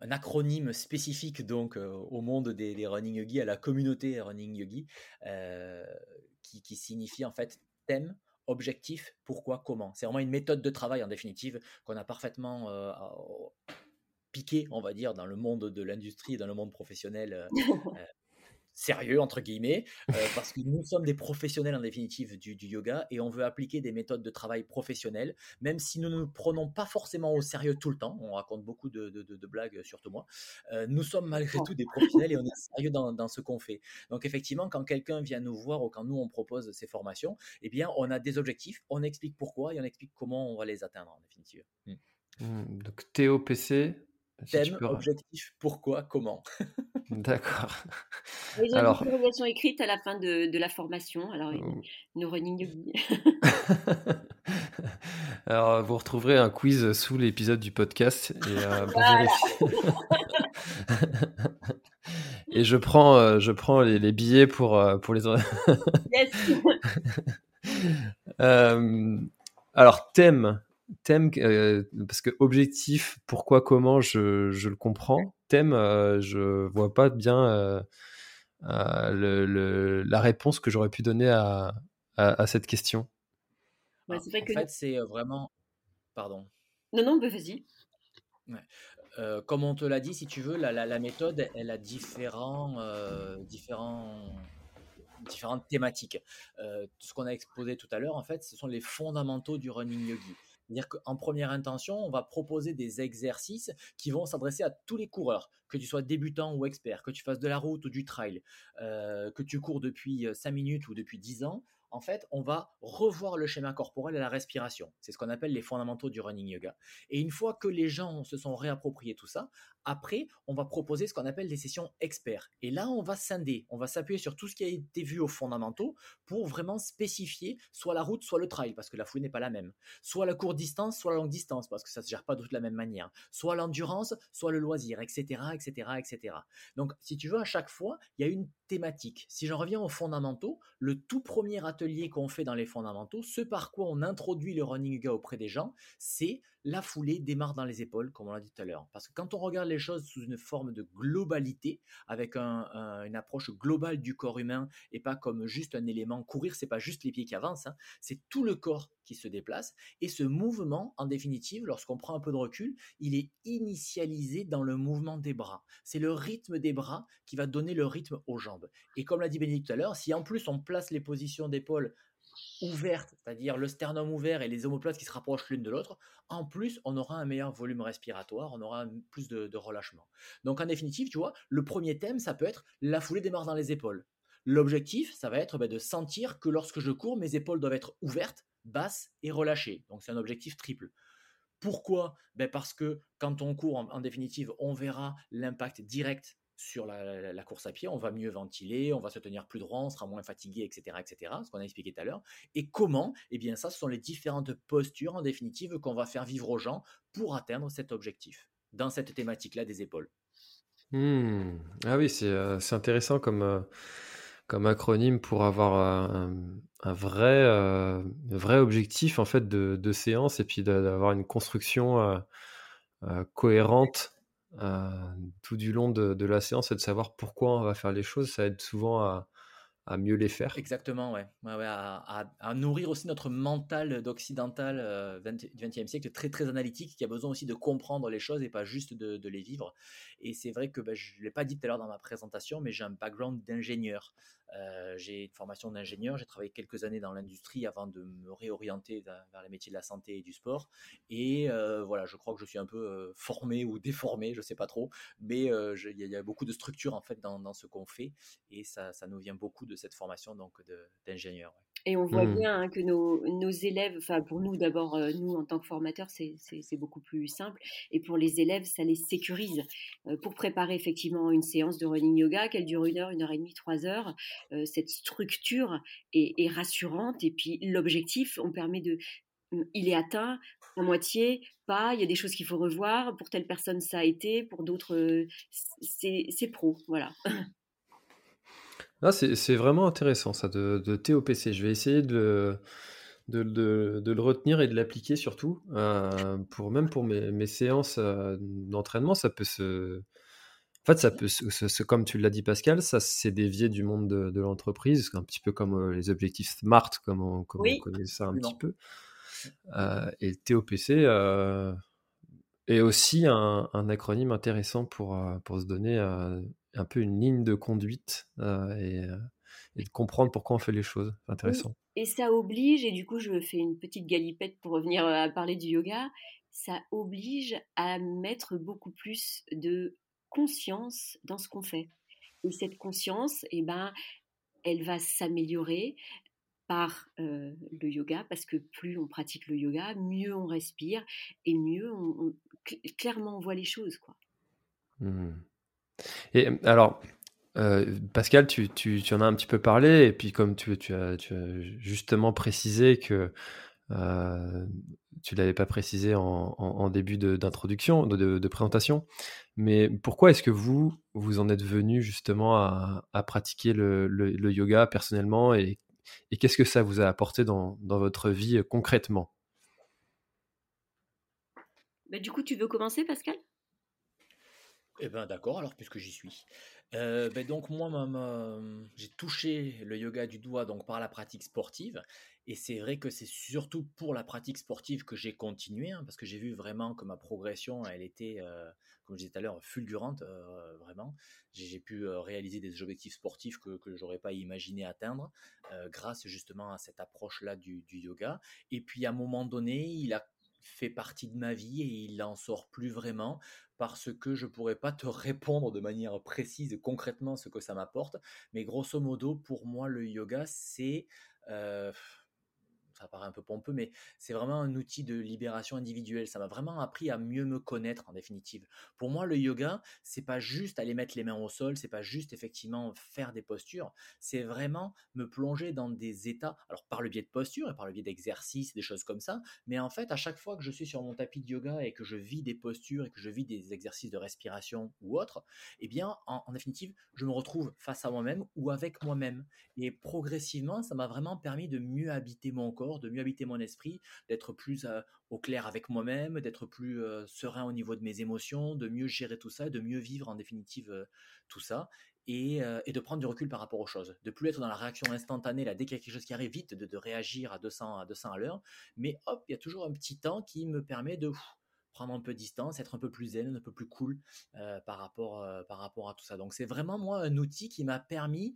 Speaker 3: un, acronyme spécifique donc euh, au monde des, running yogi, à la communauté running yogi, qui, qui signifie en fait thème, objectif, pourquoi, comment. C'est vraiment une méthode de travail en définitive qu'on a parfaitement euh, piqué, on va dire, dans le monde de l'industrie, dans le monde professionnel. Euh, sérieux, entre guillemets, euh, parce que nous sommes des professionnels en définitive du, yoga et on veut appliquer des méthodes de travail professionnelles, même si nous ne nous prenons pas forcément au sérieux tout le temps. On raconte beaucoup de, blagues, surtout moi. Euh, nous sommes malgré tout des professionnels et on est sérieux dans, ce qu'on fait. Donc effectivement, quand quelqu'un vient nous voir ou quand nous on propose ces formations, eh bien on a des objectifs, on explique pourquoi et on explique comment on va les atteindre en définitive.
Speaker 1: Hmm. Hmm, donc TOPC,
Speaker 3: Thème, objectif, pourquoi, comment?
Speaker 1: D'accord.
Speaker 2: Ils ont alors... une évaluation écrite à la fin de, de la formation. Alors, oh. nous running
Speaker 1: alors, vous retrouverez un quiz sous l'épisode du podcast et euh, et je prends, euh, je prends les, les billets pour, euh, pour les. yes. alors, thème thème, euh, parce que objectif, pourquoi, comment, je, je le comprends. Thème, euh, je vois pas bien euh, le, la réponse que j'aurais pu donner à, à, cette question.
Speaker 3: en fait, c'est vraiment. Pardon.
Speaker 2: Non, non, bah, vas-y.
Speaker 3: comme on te l'a dit, si tu veux, la, la, méthode, elle a différents, différents différentes thématiques. ce qu'on a exposé tout à l'heure, en fait, ce sont les fondamentaux du running yogi. C'est-à-dire qu'en première intention, on va proposer des exercices qui vont s'adresser à tous les coureurs, que tu sois débutant ou expert, que tu fasses de la route ou du trail, euh, que tu cours depuis 5 minutes ou depuis 10 ans en fait, on va revoir le schéma corporel et la respiration. C'est ce qu'on appelle les fondamentaux du running yoga. Et une fois que les gens se sont réappropriés tout ça, après, on va proposer ce qu'on appelle des sessions experts. Et là, on va scinder, on va s'appuyer sur tout ce qui a été vu aux fondamentaux pour vraiment spécifier soit la route, soit le trail, parce que la foule n'est pas la même. Soit la courte distance, soit la longue distance, parce que ça ne se gère pas de toute la même manière. Soit l'endurance, soit le loisir, etc., etc., etc. Donc, si tu veux, à chaque fois, il y a une thématique. Si j'en reviens aux fondamentaux, le tout premier atelier qu'on fait dans les fondamentaux, ce par quoi on introduit le running yoga auprès des gens, c'est la foulée démarre dans les épaules, comme on l'a dit tout à l'heure. Parce que quand on regarde les choses sous une forme de globalité, avec une approche globale du corps humain et pas comme juste un élément, courir, c'est pas juste les pieds qui avancent, hein, c'est tout le corps qui se déplace. Et ce mouvement, en définitive, lorsqu'on prend un peu de recul, il est initialisé dans le mouvement des bras. C'est le rythme des bras qui va donner le rythme aux jambes. Et comme l'a dit Bénédicte tout à l'heure, si en plus on place les positions d'épaule ouverte, c'est-à-dire le sternum ouvert et les omoplates qui se rapprochent l'une de l'autre, en plus, on aura un meilleur volume respiratoire, on aura plus de, relâchement. Donc en définitive, tu vois, le premier thème, ça peut être la foulée démarre dans les épaules. L'objectif, ça va être ben, de sentir que lorsque je cours, mes épaules doivent être ouvertes, basses et relâchées. Donc c'est un objectif triple. Pourquoi? Ben Parce que quand on court, en définitive, on verra l'impact direct sur la, course à pied, on va mieux ventiler, on va se tenir plus droit, on sera moins fatigué, etc., etc., ce qu'on a expliqué tout à l'heure. Et comment? Eh bien, ça, ce sont les différentes postures, en définitive, qu'on va faire vivre aux gens pour atteindre cet objectif, dans cette thématique-là des épaules.
Speaker 1: Mmh. Ah oui, c'est euh, intéressant comme, euh, comme acronyme pour avoir euh, un, vrai, vrai objectif, en fait, de, de séance et puis d'avoir une construction cohérente tout du long de, la séance et de savoir pourquoi on va faire les choses, ça aide souvent à, mieux les faire.
Speaker 3: Exactement, ouais. à, nourrir aussi notre mental d'occidental euh, du XXe siècle, très très analytique, qui a besoin aussi de comprendre les choses et pas juste de, les vivre. Et c'est vrai que ben, je ne l'ai pas dit tout à l'heure dans ma présentation, mais j'ai un background d'ingénieur. Euh, j'ai une formation d'ingénieur, j'ai travaillé quelques années dans l'industrie avant de me réorienter vers les métiers de la santé et du sport. Et euh, voilà, je crois que je suis un peu euh, formé ou déformé, je ne sais pas trop, mais il y, a beaucoup de structures en fait dans, ce qu'on fait et ça, ça, nous vient beaucoup de cette formation donc d'ingénieur.
Speaker 2: Et on voit mmh. bien hein, que nos, élèves, enfin pour nous d'abord, euh, nous en tant que formateurs, c'est beaucoup plus simple. Et pour les élèves, ça les sécurise. Euh, pour préparer effectivement une séance de running yoga, qu'elle dure une heure, une heure et demie, trois heures, euh, cette structure est, est rassurante. Et puis l'objectif, on permet de, il est atteint à moitié, pas, il y a des choses qu'il faut revoir, pour telle personne ça a été, pour d'autres c'est pro, voilà.
Speaker 1: Ah, c'est vraiment intéressant ça de, TOPC. Je vais essayer de, de, le retenir et de l'appliquer surtout. Euh, pour, même pour mes, séances euh, d'entraînement, ça peut se. En fait, ça peut, se, comme tu l'as dit Pascal, ça s'est dévié du monde de, l'entreprise, un petit peu comme euh, les objectifs SMART, comme on, connaît ça un petit peu. et le TOPC est aussi un, un, acronyme intéressant pour, pour se donner un peu une ligne de conduite euh, et, euh, et, de comprendre pourquoi on fait les choses. C'est intéressant.
Speaker 2: Et ça oblige, et du coup je fais une petite galipette pour revenir euh, à parler du yoga, ça oblige à mettre beaucoup plus de conscience dans ce qu'on fait. Et cette conscience, eh ben, elle va s'améliorer par le yoga, parce que plus on pratique le yoga, mieux on respire et mieux on, clairement on voit les choses. Quoi.
Speaker 1: Mmh. Et alors, euh, Pascal, tu, tu, tu, en as un petit peu parlé, et puis comme tu, tu, as, justement précisé que euh, tu ne l'avais pas précisé en, début d'introduction, de, de, présentation, mais pourquoi est-ce que vous, vous en êtes venu justement à, pratiquer le, le, yoga personnellement, et, et qu'est-ce que ça vous a apporté dans, dans votre vie euh, concrètement?
Speaker 2: Bah, Du coup, tu veux commencer, Pascal?
Speaker 3: Eh ben d'accord, alors puisque j'y suis. Euh, ben donc moi, j'ai touché le yoga du doigt donc par la pratique sportive, et c'est vrai que c'est surtout pour la pratique sportive que j'ai continué, hein, parce que j'ai vu vraiment que ma progression, elle était, euh, comme je disais tout à l'heure, fulgurante, euh, vraiment. J'ai pu réaliser des objectifs sportifs que, que j'aurais pas imaginé atteindre, grâce justement à cette approche-là du, du yoga. Et puis à un moment donné, il a fait partie de ma vie et il n'en sort plus vraiment parce que je pourrais pas te répondre de manière précise concrètement ce que ça m'apporte. Mais grosso modo, pour moi, le yoga, c'est... Euh, ça paraît un peu pompeux, mais c'est vraiment un outil de libération individuelle. Ça m'a vraiment appris à mieux me connaître en définitive. Pour moi, le yoga, c'est pas juste aller mettre les mains au sol, c'est pas juste effectivement faire des postures, c'est vraiment me plonger dans des états, alors par le biais de postures et par le biais d'exercices, des choses comme ça, mais en fait, à chaque fois que je suis sur mon tapis de yoga et que je vis des postures et que je vis des exercices de respiration ou autre, eh bien, en, en définitive, je me retrouve face à moi-même ou avec moi-même. Et progressivement, ça m'a vraiment permis de mieux habiter mon corps de mieux habiter mon esprit, d'être plus au clair avec moi-même, d'être plus serein au niveau de mes émotions, de mieux gérer tout ça, de mieux vivre en définitive tout ça. Et, de prendre du recul par rapport aux choses, de plus être dans la réaction instantanée, là, dès qu'il y a quelque chose qui arrive vite, de, réagir à 200 à 200 à l'heure, mais hop, il y a toujours un petit temps qui me permet de prendre un peu de distance, être un peu plus zen, un peu plus cool par, rapport, à tout ça. Donc c'est vraiment moi un outil qui m'a permis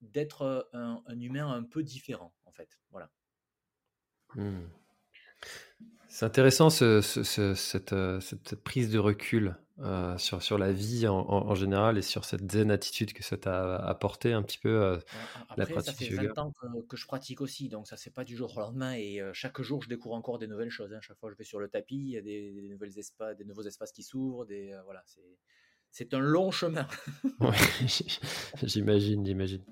Speaker 3: d'être un, humain un peu différent en fait. Voilà.
Speaker 1: C'est intéressant ce, euh, cette, prise de recul euh, sur, sur la vie en, général et sur cette zen attitude que ça t'a apporté un petit peu euh,
Speaker 3: la pratique ça fait 20 ans que, je pratique aussi, donc ça c'est pas du jour au lendemain et chaque jour je découvre encore des nouvelles choses. Hein. Chaque fois je vais sur le tapis, il y a des, nouvelles espaces, des nouveaux espaces qui s'ouvrent, des voilà, c'est un long chemin.
Speaker 1: j'imagine, j'imagine.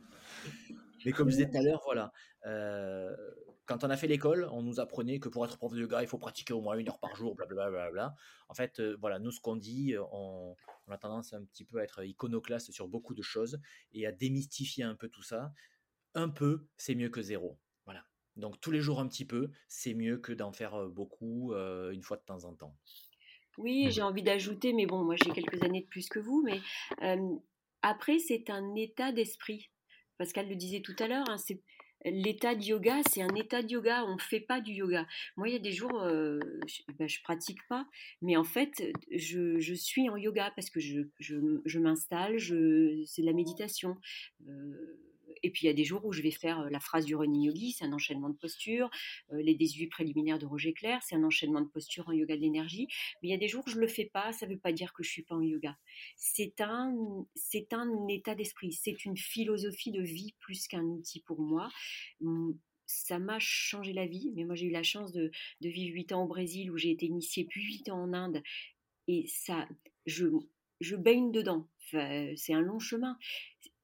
Speaker 3: Mais comme je disais tout à l'heure, voilà, quand on a fait l'école, on nous apprenait que pour être prof de yoga, il faut pratiquer au moins une heure par jour, blablabla. Bla, En fait, euh, voilà, nous, ce qu'on dit, on, a tendance un petit peu à être iconoclaste sur beaucoup de choses et à démystifier un peu tout ça. Un peu, c'est mieux que zéro. Voilà. Donc, tous les jours, un petit peu, c'est mieux que d'en faire euh, beaucoup euh, une fois de temps en temps.
Speaker 2: Oui, j'ai envie d'ajouter, mais bon, moi j'ai quelques années de plus que vous, mais après, c'est un état d'esprit. Pascal le disait tout à l'heure, hein, c'est l'état de yoga, c'est un état de yoga. On ne fait pas du yoga. Moi, il y a des jours, euh, je, ben, pratique pas, mais en fait, je, suis en yoga parce que je, je, m'installe, c'est de la méditation. Euh, Et puis il y a des jours où je vais faire la phrase du running yogi, c'est un enchaînement de postures. les 18 préliminaires de Roger Clair, c'est un enchaînement de postures en yoga de l'énergie. Mais il y a des jours où je le fais pas, ça veut pas dire que je suis pas en yoga. C'est un, un état d'esprit, c'est une philosophie de vie plus qu'un outil pour moi mmh, ça m'a changé la vie. Mais moi, j'ai eu la chance de, vivre 8 ans au Brésil où j'ai été initiée, puis 8 ans en Inde. Et ça, je, je baigne dedans. c'est un long chemin.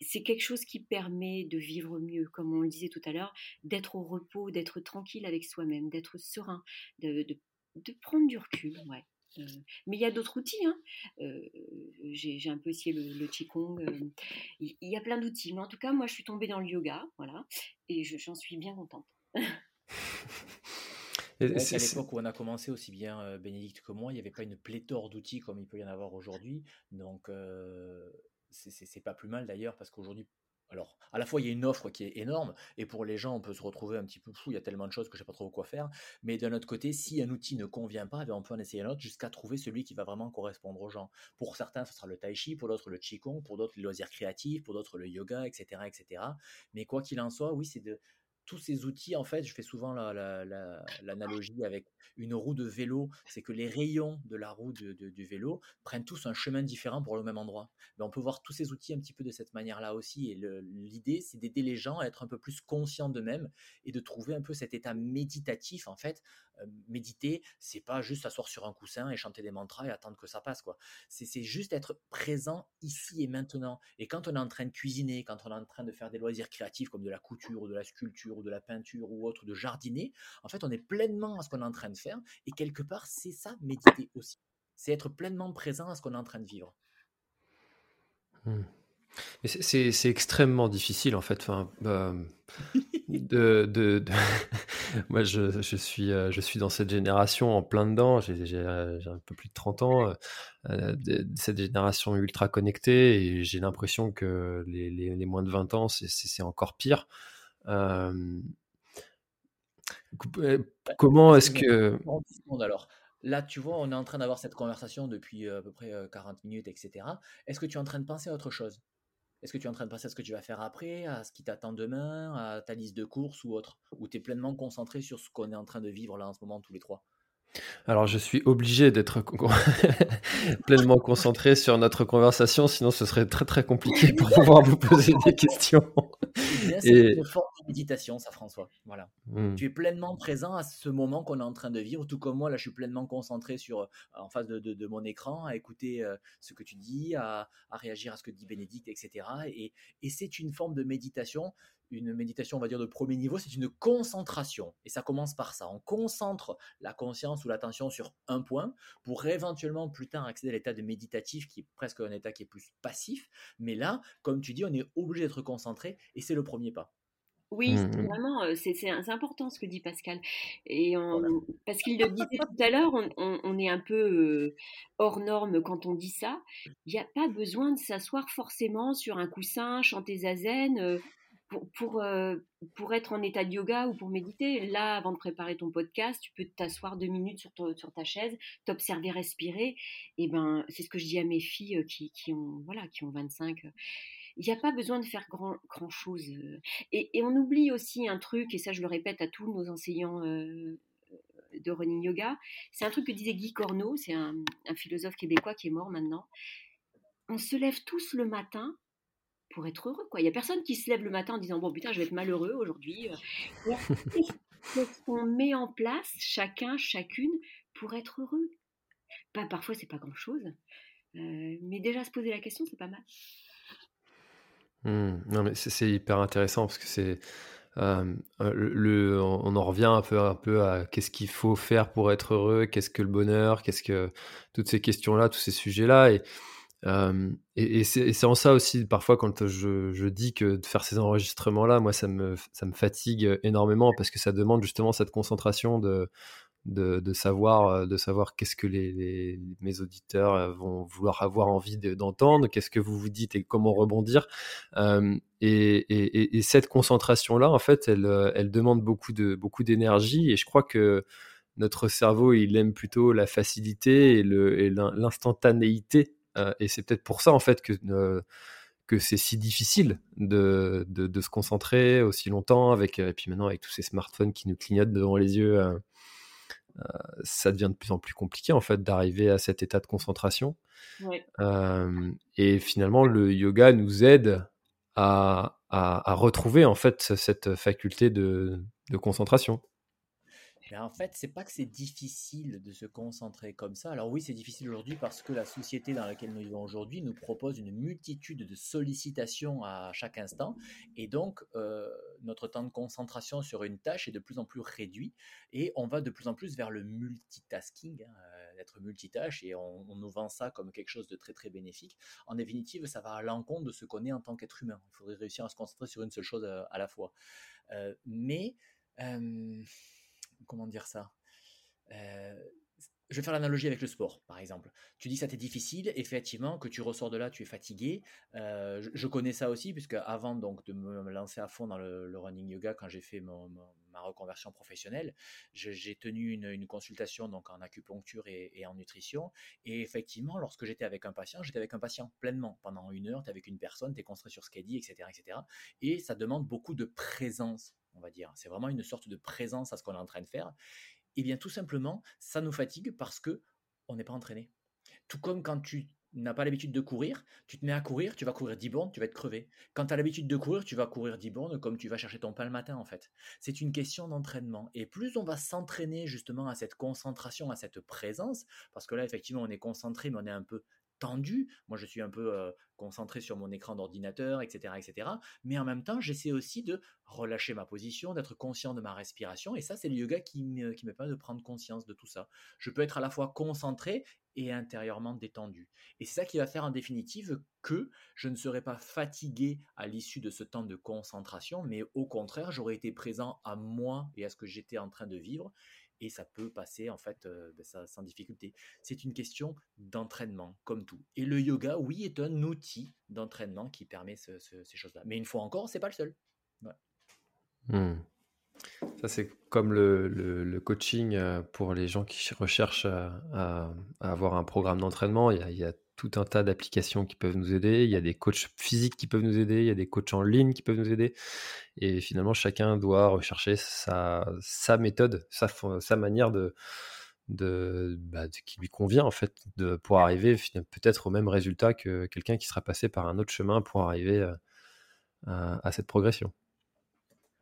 Speaker 2: C'est quelque chose qui permet de vivre mieux, comme on le disait tout à l'heure, d'être au repos, d'être tranquille avec soi-même, d'être serein, de, de, prendre du recul. Ouais. Euh, mais il y a d'autres outils. Hein. Euh, j'ai un peu essayé le, le Qigong. Euh, il y, a plein d'outils. Mais en tout cas, moi, je suis tombée dans le yoga. Voilà. Et j'en suis bien contente.
Speaker 3: C'est à l'époque où on a commencé, aussi bien Bénédicte que moi, il n'y avait pas une pléthore d'outils comme il peut y en avoir aujourd'hui. Donc, c'est pas plus mal d'ailleurs, parce qu'aujourd'hui, alors, à la fois, il y a une offre qui est énorme, et pour les gens, on peut se retrouver un petit peu fou, il y a tellement de choses que je sais pas trop quoi faire. Mais d'un autre côté, si un outil ne convient pas, eh on peut en essayer un autre jusqu'à trouver celui qui va vraiment correspondre aux gens. Pour certains, ce sera le tai chi, pour d'autres, le qigong, pour d'autres, les loisirs créatifs, pour d'autres, le yoga, etc., etc. Mais quoi qu'il en soit, oui, c'est de, tous ces outils, en fait, je fais souvent l'analogie avec une roue de vélo, c'est que les rayons de la roue du vélo prennent tous un chemin différent pour le même endroit. Mais on peut voir tous ces outils un petit peu de cette manière-là aussi. Et l'idée, c'est d'aider les gens à être un peu plus conscients d'eux-mêmes et de trouver un peu cet état méditatif, en fait. Euh, méditer, c'est pas juste s'asseoir sur un coussin et chanter des mantras et attendre que ça passe, quoi. C'est juste être présent ici et maintenant. Et quand on est en train de cuisiner, quand on est en train de faire des loisirs créatifs comme de la couture ou de la sculpture de la peinture ou autre, de jardiner, en fait, on est pleinement à ce qu'on est en train de faire. Et quelque part, c'est ça, méditer aussi. C'est être pleinement présent à ce qu'on est en train de vivre.
Speaker 1: Mmh. C'est extrêmement difficile en fait. Enfin, bah, de, de, Moi, je, je, suis, euh, je suis dans cette génération en plein dedans. J'ai un peu plus de 30 ans. Euh, de, cette génération ultra connectée et j'ai l'impression que les, les, les, moins de 20 ans, c'est encore pire. Euh, comment est-ce que...
Speaker 3: Alors, là, tu vois, on est en train d'avoir cette conversation depuis à peu près 40 minutes, etc. Est-ce que tu es en train de penser à autre chose? Est-ce que tu es en train de penser à ce que tu vas faire après, à ce qui t'attend demain, à ta liste de courses ou autre? Ou tu es pleinement concentré sur ce qu'on est en train de vivre là en ce moment tous les trois?
Speaker 1: Alors, je suis obligé d'être pleinement concentré sur notre conversation, sinon ce serait très très compliqué pour pouvoir vous poser des questions.
Speaker 3: C'est une forme de méditation, ça, François. Voilà. Mmh. Tu es pleinement présent à ce moment qu'on est en train de vivre, tout comme moi, là, je suis pleinement concentré sur, euh, en face de, mon écran, à écouter euh, ce que tu dis, à, réagir à ce que dit Bénédicte, etc. Et, et c'est une forme de méditation une méditation, on va dire, de premier niveau, c'est une concentration. Et ça commence par ça. On concentre la conscience ou l'attention sur un point pour éventuellement plus tard accéder à l'état de méditatif qui est presque un état qui est plus passif. Mais là, comme tu dis, on est obligé d'être concentré et c'est le premier pas.
Speaker 2: Oui, mmh, mmh. vraiment, c'est important ce que dit Pascal. Et Parce qu'il le disait tout à l'heure, on, est un peu hors norme quand on dit ça. Il n'y a pas besoin de s'asseoir forcément sur un coussin, chanter zazen pour, euh, pour, être en état de yoga ou pour méditer, là, avant de préparer ton podcast, tu peux t'asseoir deux minutes sur, sur ta chaise, t'observer respirer. Et ben, c'est ce que je dis à mes filles euh, qui, qui ont, voilà, qui ont 25. Il n'y a pas besoin de faire grand, grand chose. Euh. Et, on oublie aussi un truc, et ça, je le répète à tous nos enseignants de running yoga. C'est un truc que disait Guy Corneau, c'est un philosophe québécois qui est mort maintenant. On se lève tous le matin pour être heureux. Quoi. Il n'y a personne qui se lève le matin en disant Bon, putain, je vais être malheureux aujourd'hui. Euh. Qu'est-ce qu'on met en place, chacun, chacune, pour être heureux? Pas, Parfois, c'est pas grand-chose. Euh, mais déjà, se poser la question, c'est pas mal.
Speaker 1: Mmh. non, mais c'est hyper intéressant parce que c'est. Euh, le, on en revient un peu, un peu à qu'est-ce qu'il faut faire pour être heureux, qu'est-ce que le bonheur, qu'est-ce que toutes ces questions-là, tous ces sujets-là. Et et, c'est en ça aussi, parfois, quand je, dis que de faire ces enregistrements-là, moi, ça me, fatigue énormément parce que ça demande justement cette concentration de, savoir, de savoir qu'est-ce que mes auditeurs vont vouloir avoir envie d'entendre, qu'est-ce que vous vous dites et comment rebondir. et, cette concentration-là, en fait, elle, demande beaucoup d'énergie et je crois que notre cerveau, il aime plutôt la facilité et l'instantanéité et c'est peut-être pour ça en fait que, que c'est si difficile de, de, se concentrer aussi longtemps avec et puis maintenant avec tous ces smartphones qui nous clignotent devant les yeux ça devient de plus en plus compliqué en fait d'arriver à cet état de concentration. et finalement, le yoga nous aide à, à, retrouver en fait cette faculté de, de concentration.
Speaker 3: En fait, c'est pas que c'est difficile de se concentrer comme ça. Alors oui, c'est difficile aujourd'hui parce que la société dans laquelle nous vivons aujourd'hui nous propose une multitude de sollicitations à chaque instant. Et donc, euh, notre temps de concentration sur une tâche est de plus en plus réduit. Et on va de plus en plus vers le multitasking, hein, euh, être multitâche. Et on, nous vend ça comme quelque chose de très très bénéfique. En définitive, ça va à l'encontre de ce qu'on est en tant qu'être humain. Il faudrait réussir à se concentrer sur une seule chose euh, à la fois. mais comment dire ça euh, je vais faire l'analogie avec le sport, par exemple. Tu dis ça t'est difficile, effectivement, que tu ressors de là, tu es fatigué. Euh, je, connais ça aussi, puisque avant donc de me lancer à fond dans le, running yoga, quand j'ai fait ma reconversion professionnelle, j'ai tenu une, consultation donc en acupuncture et, en nutrition. Et effectivement, lorsque j'étais avec un patient, j'étais avec un patient pleinement. Pendant une heure, tu es avec une personne, tu es concentré sur ce qu'elle dit, etc., etc. Et ça demande beaucoup de présence on va dire. C'est vraiment une sorte de présence à ce qu'on est en train de faire. Et eh bien, tout simplement, ça nous fatigue parce que on n'est pas entraîné. Tout comme quand tu n'as pas l'habitude de courir, tu te mets à courir, tu vas courir 10 bornes, tu vas être crevé. Quand tu as l'habitude de courir, tu vas courir 10 bornes comme tu vas chercher ton pain le matin en fait. C'est une question d'entraînement. Et plus on va s'entraîner justement à cette concentration, à cette présence, parce que là effectivement on est concentré mais on est un peu tendu. Moi, je suis un peu concentré sur mon écran d'ordinateur, etc., etc. Mais en même temps, j'essaie aussi de relâcher ma position, d'être conscient de ma respiration. Et ça, c'est le yoga qui me, qui me permet de prendre conscience de tout ça. Je peux être à la fois concentré et intérieurement détendu. Et c'est ça qui va faire en définitive que je ne serai pas fatigué à l'issue de ce temps de concentration, mais au contraire, j'aurais été présent à moi et à ce que j'étais en train de vivre et ça peut passer en fait ben, sans difficulté. C'est une question d'entraînement, comme tout. Et le yoga, oui, est un outil d'entraînement qui permet ces choses-là. Mais une fois encore, c'est pas le seul.
Speaker 1: Mmh. Ça, c'est comme le, coaching pour les gens qui recherchent à, avoir un programme d'entraînement. Il y a, tout un tas d'applications qui peuvent nous aider. Il y a des coachs physiques qui peuvent nous aider. Il y a des coachs en ligne qui peuvent nous aider. Et finalement, chacun doit rechercher sa, méthode, sa, manière de, de, bah, qui lui convient en fait, de, pour arriver peut-être au même résultat que quelqu'un qui sera passé par un autre chemin pour arriver à, à, cette progression.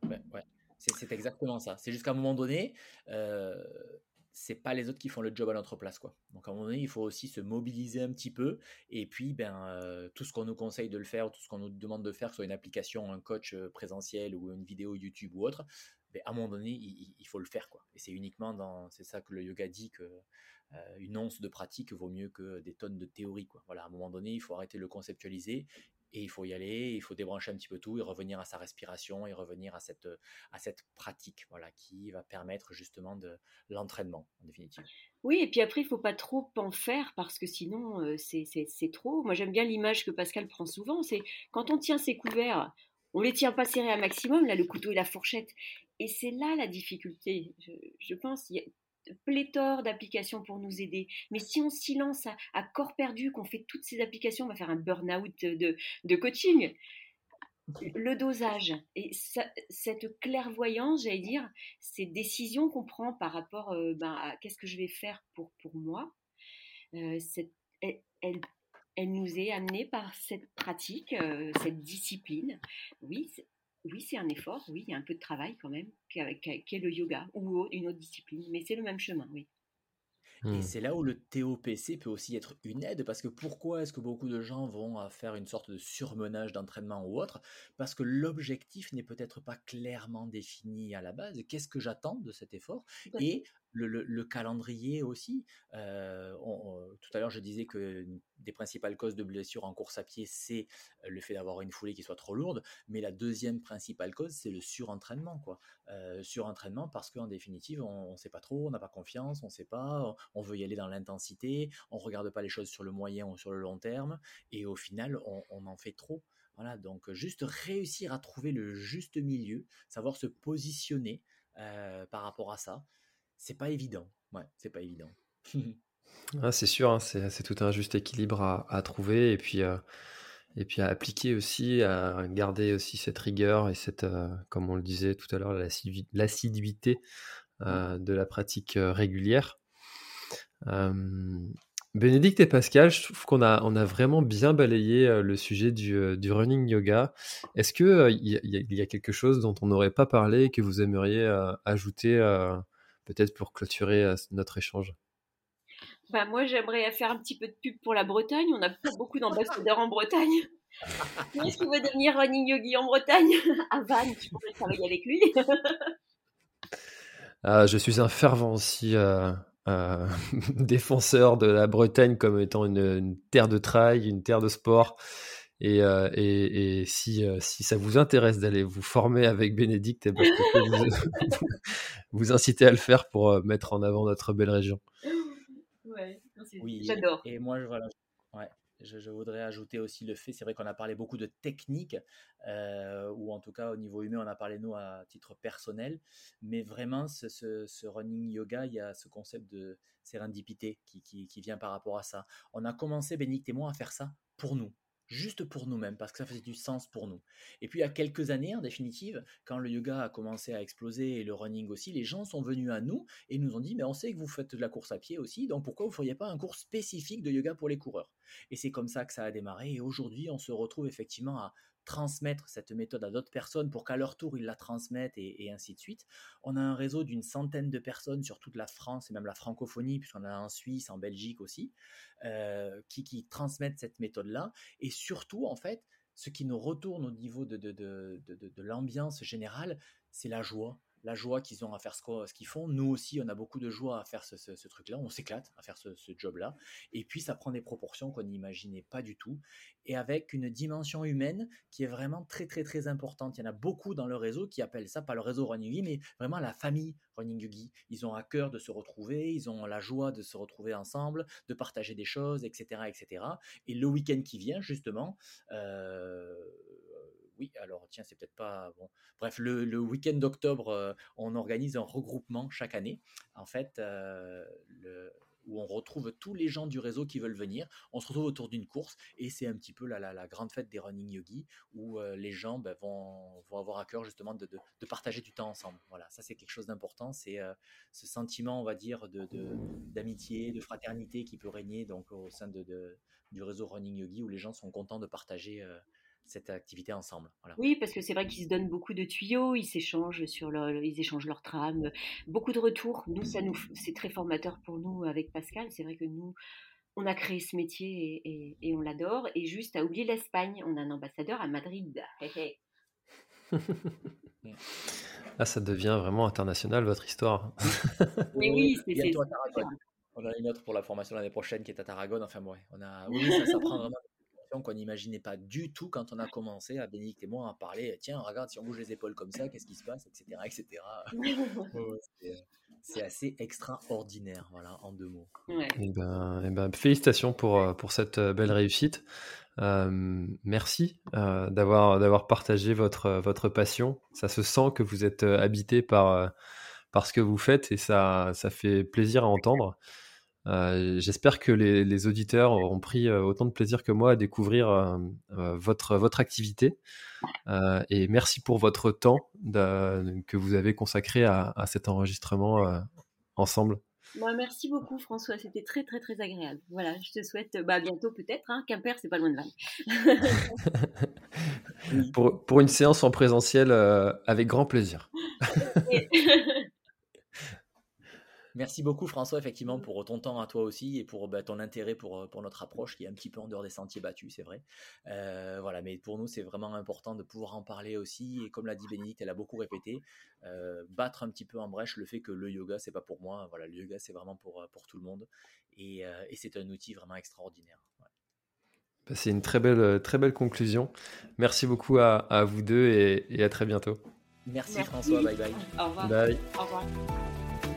Speaker 3: Ouais. C'est exactement ça. C'est jusqu'à un moment donné, euh, c'est pas les autres qui font le job à notre place quoi. Donc à un moment donné, il faut aussi se mobiliser un petit peu et puis ben euh, tout ce qu'on nous conseille de le faire, tout ce qu'on nous demande de faire, soit une application, un coach euh, présentiel ou une vidéo YouTube ou autre, ben, à un moment donné, il, faut le faire quoi. Et c'est uniquement dans c'est ça que le yoga dit que euh, une once de pratique vaut mieux que des tonnes de théorie quoi. Voilà, à un moment donné, il faut arrêter de le conceptualiser et il faut y aller, il faut débrancher un petit peu tout et revenir à sa respiration et revenir à cette, à cette pratique voilà, qui va permettre justement de l'entraînement en définitive.
Speaker 2: Oui, et puis après, il faut pas trop en faire parce que sinon, euh, c'est trop. Moi, j'aime bien l'image que Pascal prend souvent, c'est quand on tient ses couverts, on les tient pas serrés à maximum, là, le couteau et la fourchette. Et c'est là la difficulté, je pense pléthore d'applications pour nous aider. Mais si on s'y lance à, corps perdu, qu'on fait toutes ces applications, on va faire un burn-out de, coaching. Le dosage et cette clairvoyance, j'allais dire, ces décisions qu'on prend par rapport euh, ben, à qu'est-ce que je vais faire pour, pour moi, euh, elle, elle, nous est amenée par cette pratique, euh, cette discipline. Oui, oui, c'est un effort, oui, il y a un peu de travail quand même, qui est le yoga ou une autre discipline, mais c'est le même chemin, oui.
Speaker 3: Et mmh. c'est là où le TOPC peut aussi être une aide, parce que pourquoi est-ce que beaucoup de gens vont faire une sorte de surmenage d'entraînement ou autre? Parce que l'objectif n'est peut-être pas clairement défini à la base. Qu'est-ce que j'attends de cet effort? Et le, calendrier aussi. Euh, tout à l'heure, je disais que des principales causes de blessures en course à pied, c'est le fait d'avoir une foulée qui soit trop lourde. Mais la deuxième principale cause, c'est le surentraînement. Quoi. Euh, surentraînement parce qu'en définitive, on ne sait pas trop, on n'a pas confiance, on ne sait pas, on veut y aller dans l'intensité, on ne regarde pas les choses sur le moyen ou sur le long terme. Et au final, on, en fait trop. Voilà, donc juste réussir à trouver le juste milieu, savoir se positionner euh, par rapport à ça, c'est pas évident. Ouais, c'est pas évident.
Speaker 1: ah, c'est sûr, hein, c'est tout un juste équilibre à, trouver. Et puis, euh, Et puis à appliquer aussi, à garder aussi cette rigueur et cette, comme on le disait tout à l'heure, l'assiduité de la pratique régulière. Bénédicte et Pascal, je trouve qu'on a, on a vraiment bien balayé le sujet du, running yoga. Est-ce qu'il il y, a quelque chose dont on n'aurait pas parlé et que vous aimeriez ajouter peut-être pour clôturer notre échange
Speaker 2: bah, moi, j'aimerais faire un petit peu de pub pour la Bretagne. On a beaucoup d'ambassadeurs en Bretagne. Est-ce qu'il veut devenir running yogi en Bretagne? À Vannes, je pourrais travailler avec lui.
Speaker 1: Ah, je suis un fervent aussi euh, euh, défenseur de la Bretagne comme étant une, terre de trail, une terre de sport. Et, euh, si, si, ça vous intéresse d'aller vous former avec Bénédicte, eh ben, je peux vous, vous, inciter à le faire pour mettre en avant notre belle région.
Speaker 2: Oui, j'adore.
Speaker 3: Et moi, voilà, ouais, je, voudrais ajouter aussi le fait, c'est vrai qu'on a parlé beaucoup de technique, euh, ou en tout cas au niveau humain, on a parlé nous à titre personnel, mais vraiment ce, running yoga, il y a ce concept de sérendipité qui, qui, qui vient par rapport à ça. On a commencé, Bénique et moi, à faire ça pour nous juste pour nous-mêmes, parce que ça faisait du sens pour nous. Et puis, il y a quelques années, en définitive, quand le yoga a commencé à exploser et le running aussi, les gens sont venus à nous et nous ont dit, mais on sait que vous faites de la course à pied aussi, donc pourquoi vous ne feriez pas un cours spécifique de yoga pour les coureurs? Et c'est comme ça que ça a démarré. Et aujourd'hui, on se retrouve effectivement à transmettre cette méthode à d'autres personnes pour qu'à leur tour ils la transmettent et, ainsi de suite. On a un réseau d'une centaine de personnes sur toute la France et même la francophonie, puisqu'on a en Suisse, en Belgique aussi, euh, qui, transmettent cette méthode-là. Et surtout, en fait, ce qui nous retourne au niveau de, de l'ambiance générale, c'est la joie la joie qu'ils ont à faire ce, qu'ils font. Nous aussi, on a beaucoup de joie à faire ce, truc-là. On s'éclate à faire ce, job-là. Et puis, ça prend des proportions qu'on n'imaginait pas du tout. Et avec une dimension humaine qui est vraiment très, très, très importante. Il y en a beaucoup dans le réseau qui appellent ça, pas le réseau Running Yugi, mais vraiment la famille Running Yugi. Ils ont à cœur de se retrouver. Ils ont la joie de se retrouver ensemble, de partager des choses, etc. etc. Et le week-end qui vient, justement, euh, oui, alors tiens, c'est peut-être pas bon. Bref, le, week-end d'octobre, euh, on organise un regroupement chaque année. En fait, euh, où on retrouve tous les gens du réseau qui veulent venir. On se retrouve autour d'une course et c'est un petit peu la, grande fête des running yogi où euh, les gens ben, vont, avoir à cœur justement de, partager du temps ensemble. Voilà, ça c'est quelque chose d'important. C'est ce sentiment, on va dire, d'amitié, de, fraternité qui peut régner donc au sein du réseau running yogi où les gens sont contents de partager cette activité ensemble.
Speaker 2: Oui, parce que c'est vrai qu'ils se donnent beaucoup de tuyaux, ils s'échangent sur leur, ils échangent leur trame, beaucoup de retours. Nous, ça nous, c'est très formateur pour nous avec Pascal. C'est vrai que nous, on a créé ce métier et, on l'adore. Et juste à oublier l'Espagne, on a un ambassadeur à Madrid.
Speaker 1: ah, ça devient vraiment international votre histoire.
Speaker 2: Mais oui, c'est.
Speaker 3: On a une autre pour la formation l'année prochaine qui est à Tarragone. Enfin, ouais, on a. Oui, ça, ça prend vraiment qu'on n'imaginait pas du tout quand on a commencé à Bénédicte et moi à parler. Tiens, regarde, si on bouge les épaules comme ça, qu'est-ce qui se passe, etc., etc. c'est assez extraordinaire, voilà, en deux mots.
Speaker 1: Et eh ben, et eh ben, félicitations pour, euh, pour cette euh, belle réussite. Euh, merci d'avoir d'avoir partagé votre votre passion. Ça se sent que vous êtes habité par par ce que vous faites et ça ça fait plaisir à entendre. Euh, j'espère que les, auditeurs auront pris euh, autant de plaisir que moi à découvrir euh, votre, votre activité. et merci pour votre temps que vous avez consacré à, cet enregistrement ensemble.
Speaker 2: Moi, merci beaucoup François, c'était très très très agréable. Voilà, je te souhaite bah, bientôt peut-être. Hein, Quimper, c'est pas loin de Vannes.
Speaker 1: pour, pour, une séance en présentiel, avec grand plaisir.
Speaker 3: Merci beaucoup François, effectivement, pour ton temps à toi aussi et pour bah, ton intérêt pour, pour notre approche qui est un petit peu en dehors des sentiers battus, c'est vrai. Euh, voilà, mais pour nous, c'est vraiment important de pouvoir en parler aussi. Et comme l'a dit Bénédicte, elle a beaucoup répété, euh, battre un petit peu en brèche le fait que le yoga, c'est pas pour moi. Voilà, le yoga, c'est vraiment pour, pour tout le monde. Et, euh, et c'est un outil vraiment extraordinaire.
Speaker 1: Bah, c'est une très belle, très belle conclusion. Merci beaucoup à, à vous deux et, et, à très bientôt.
Speaker 3: Merci, François, bye bye.
Speaker 2: Au revoir.
Speaker 1: Bye.
Speaker 2: Au revoir.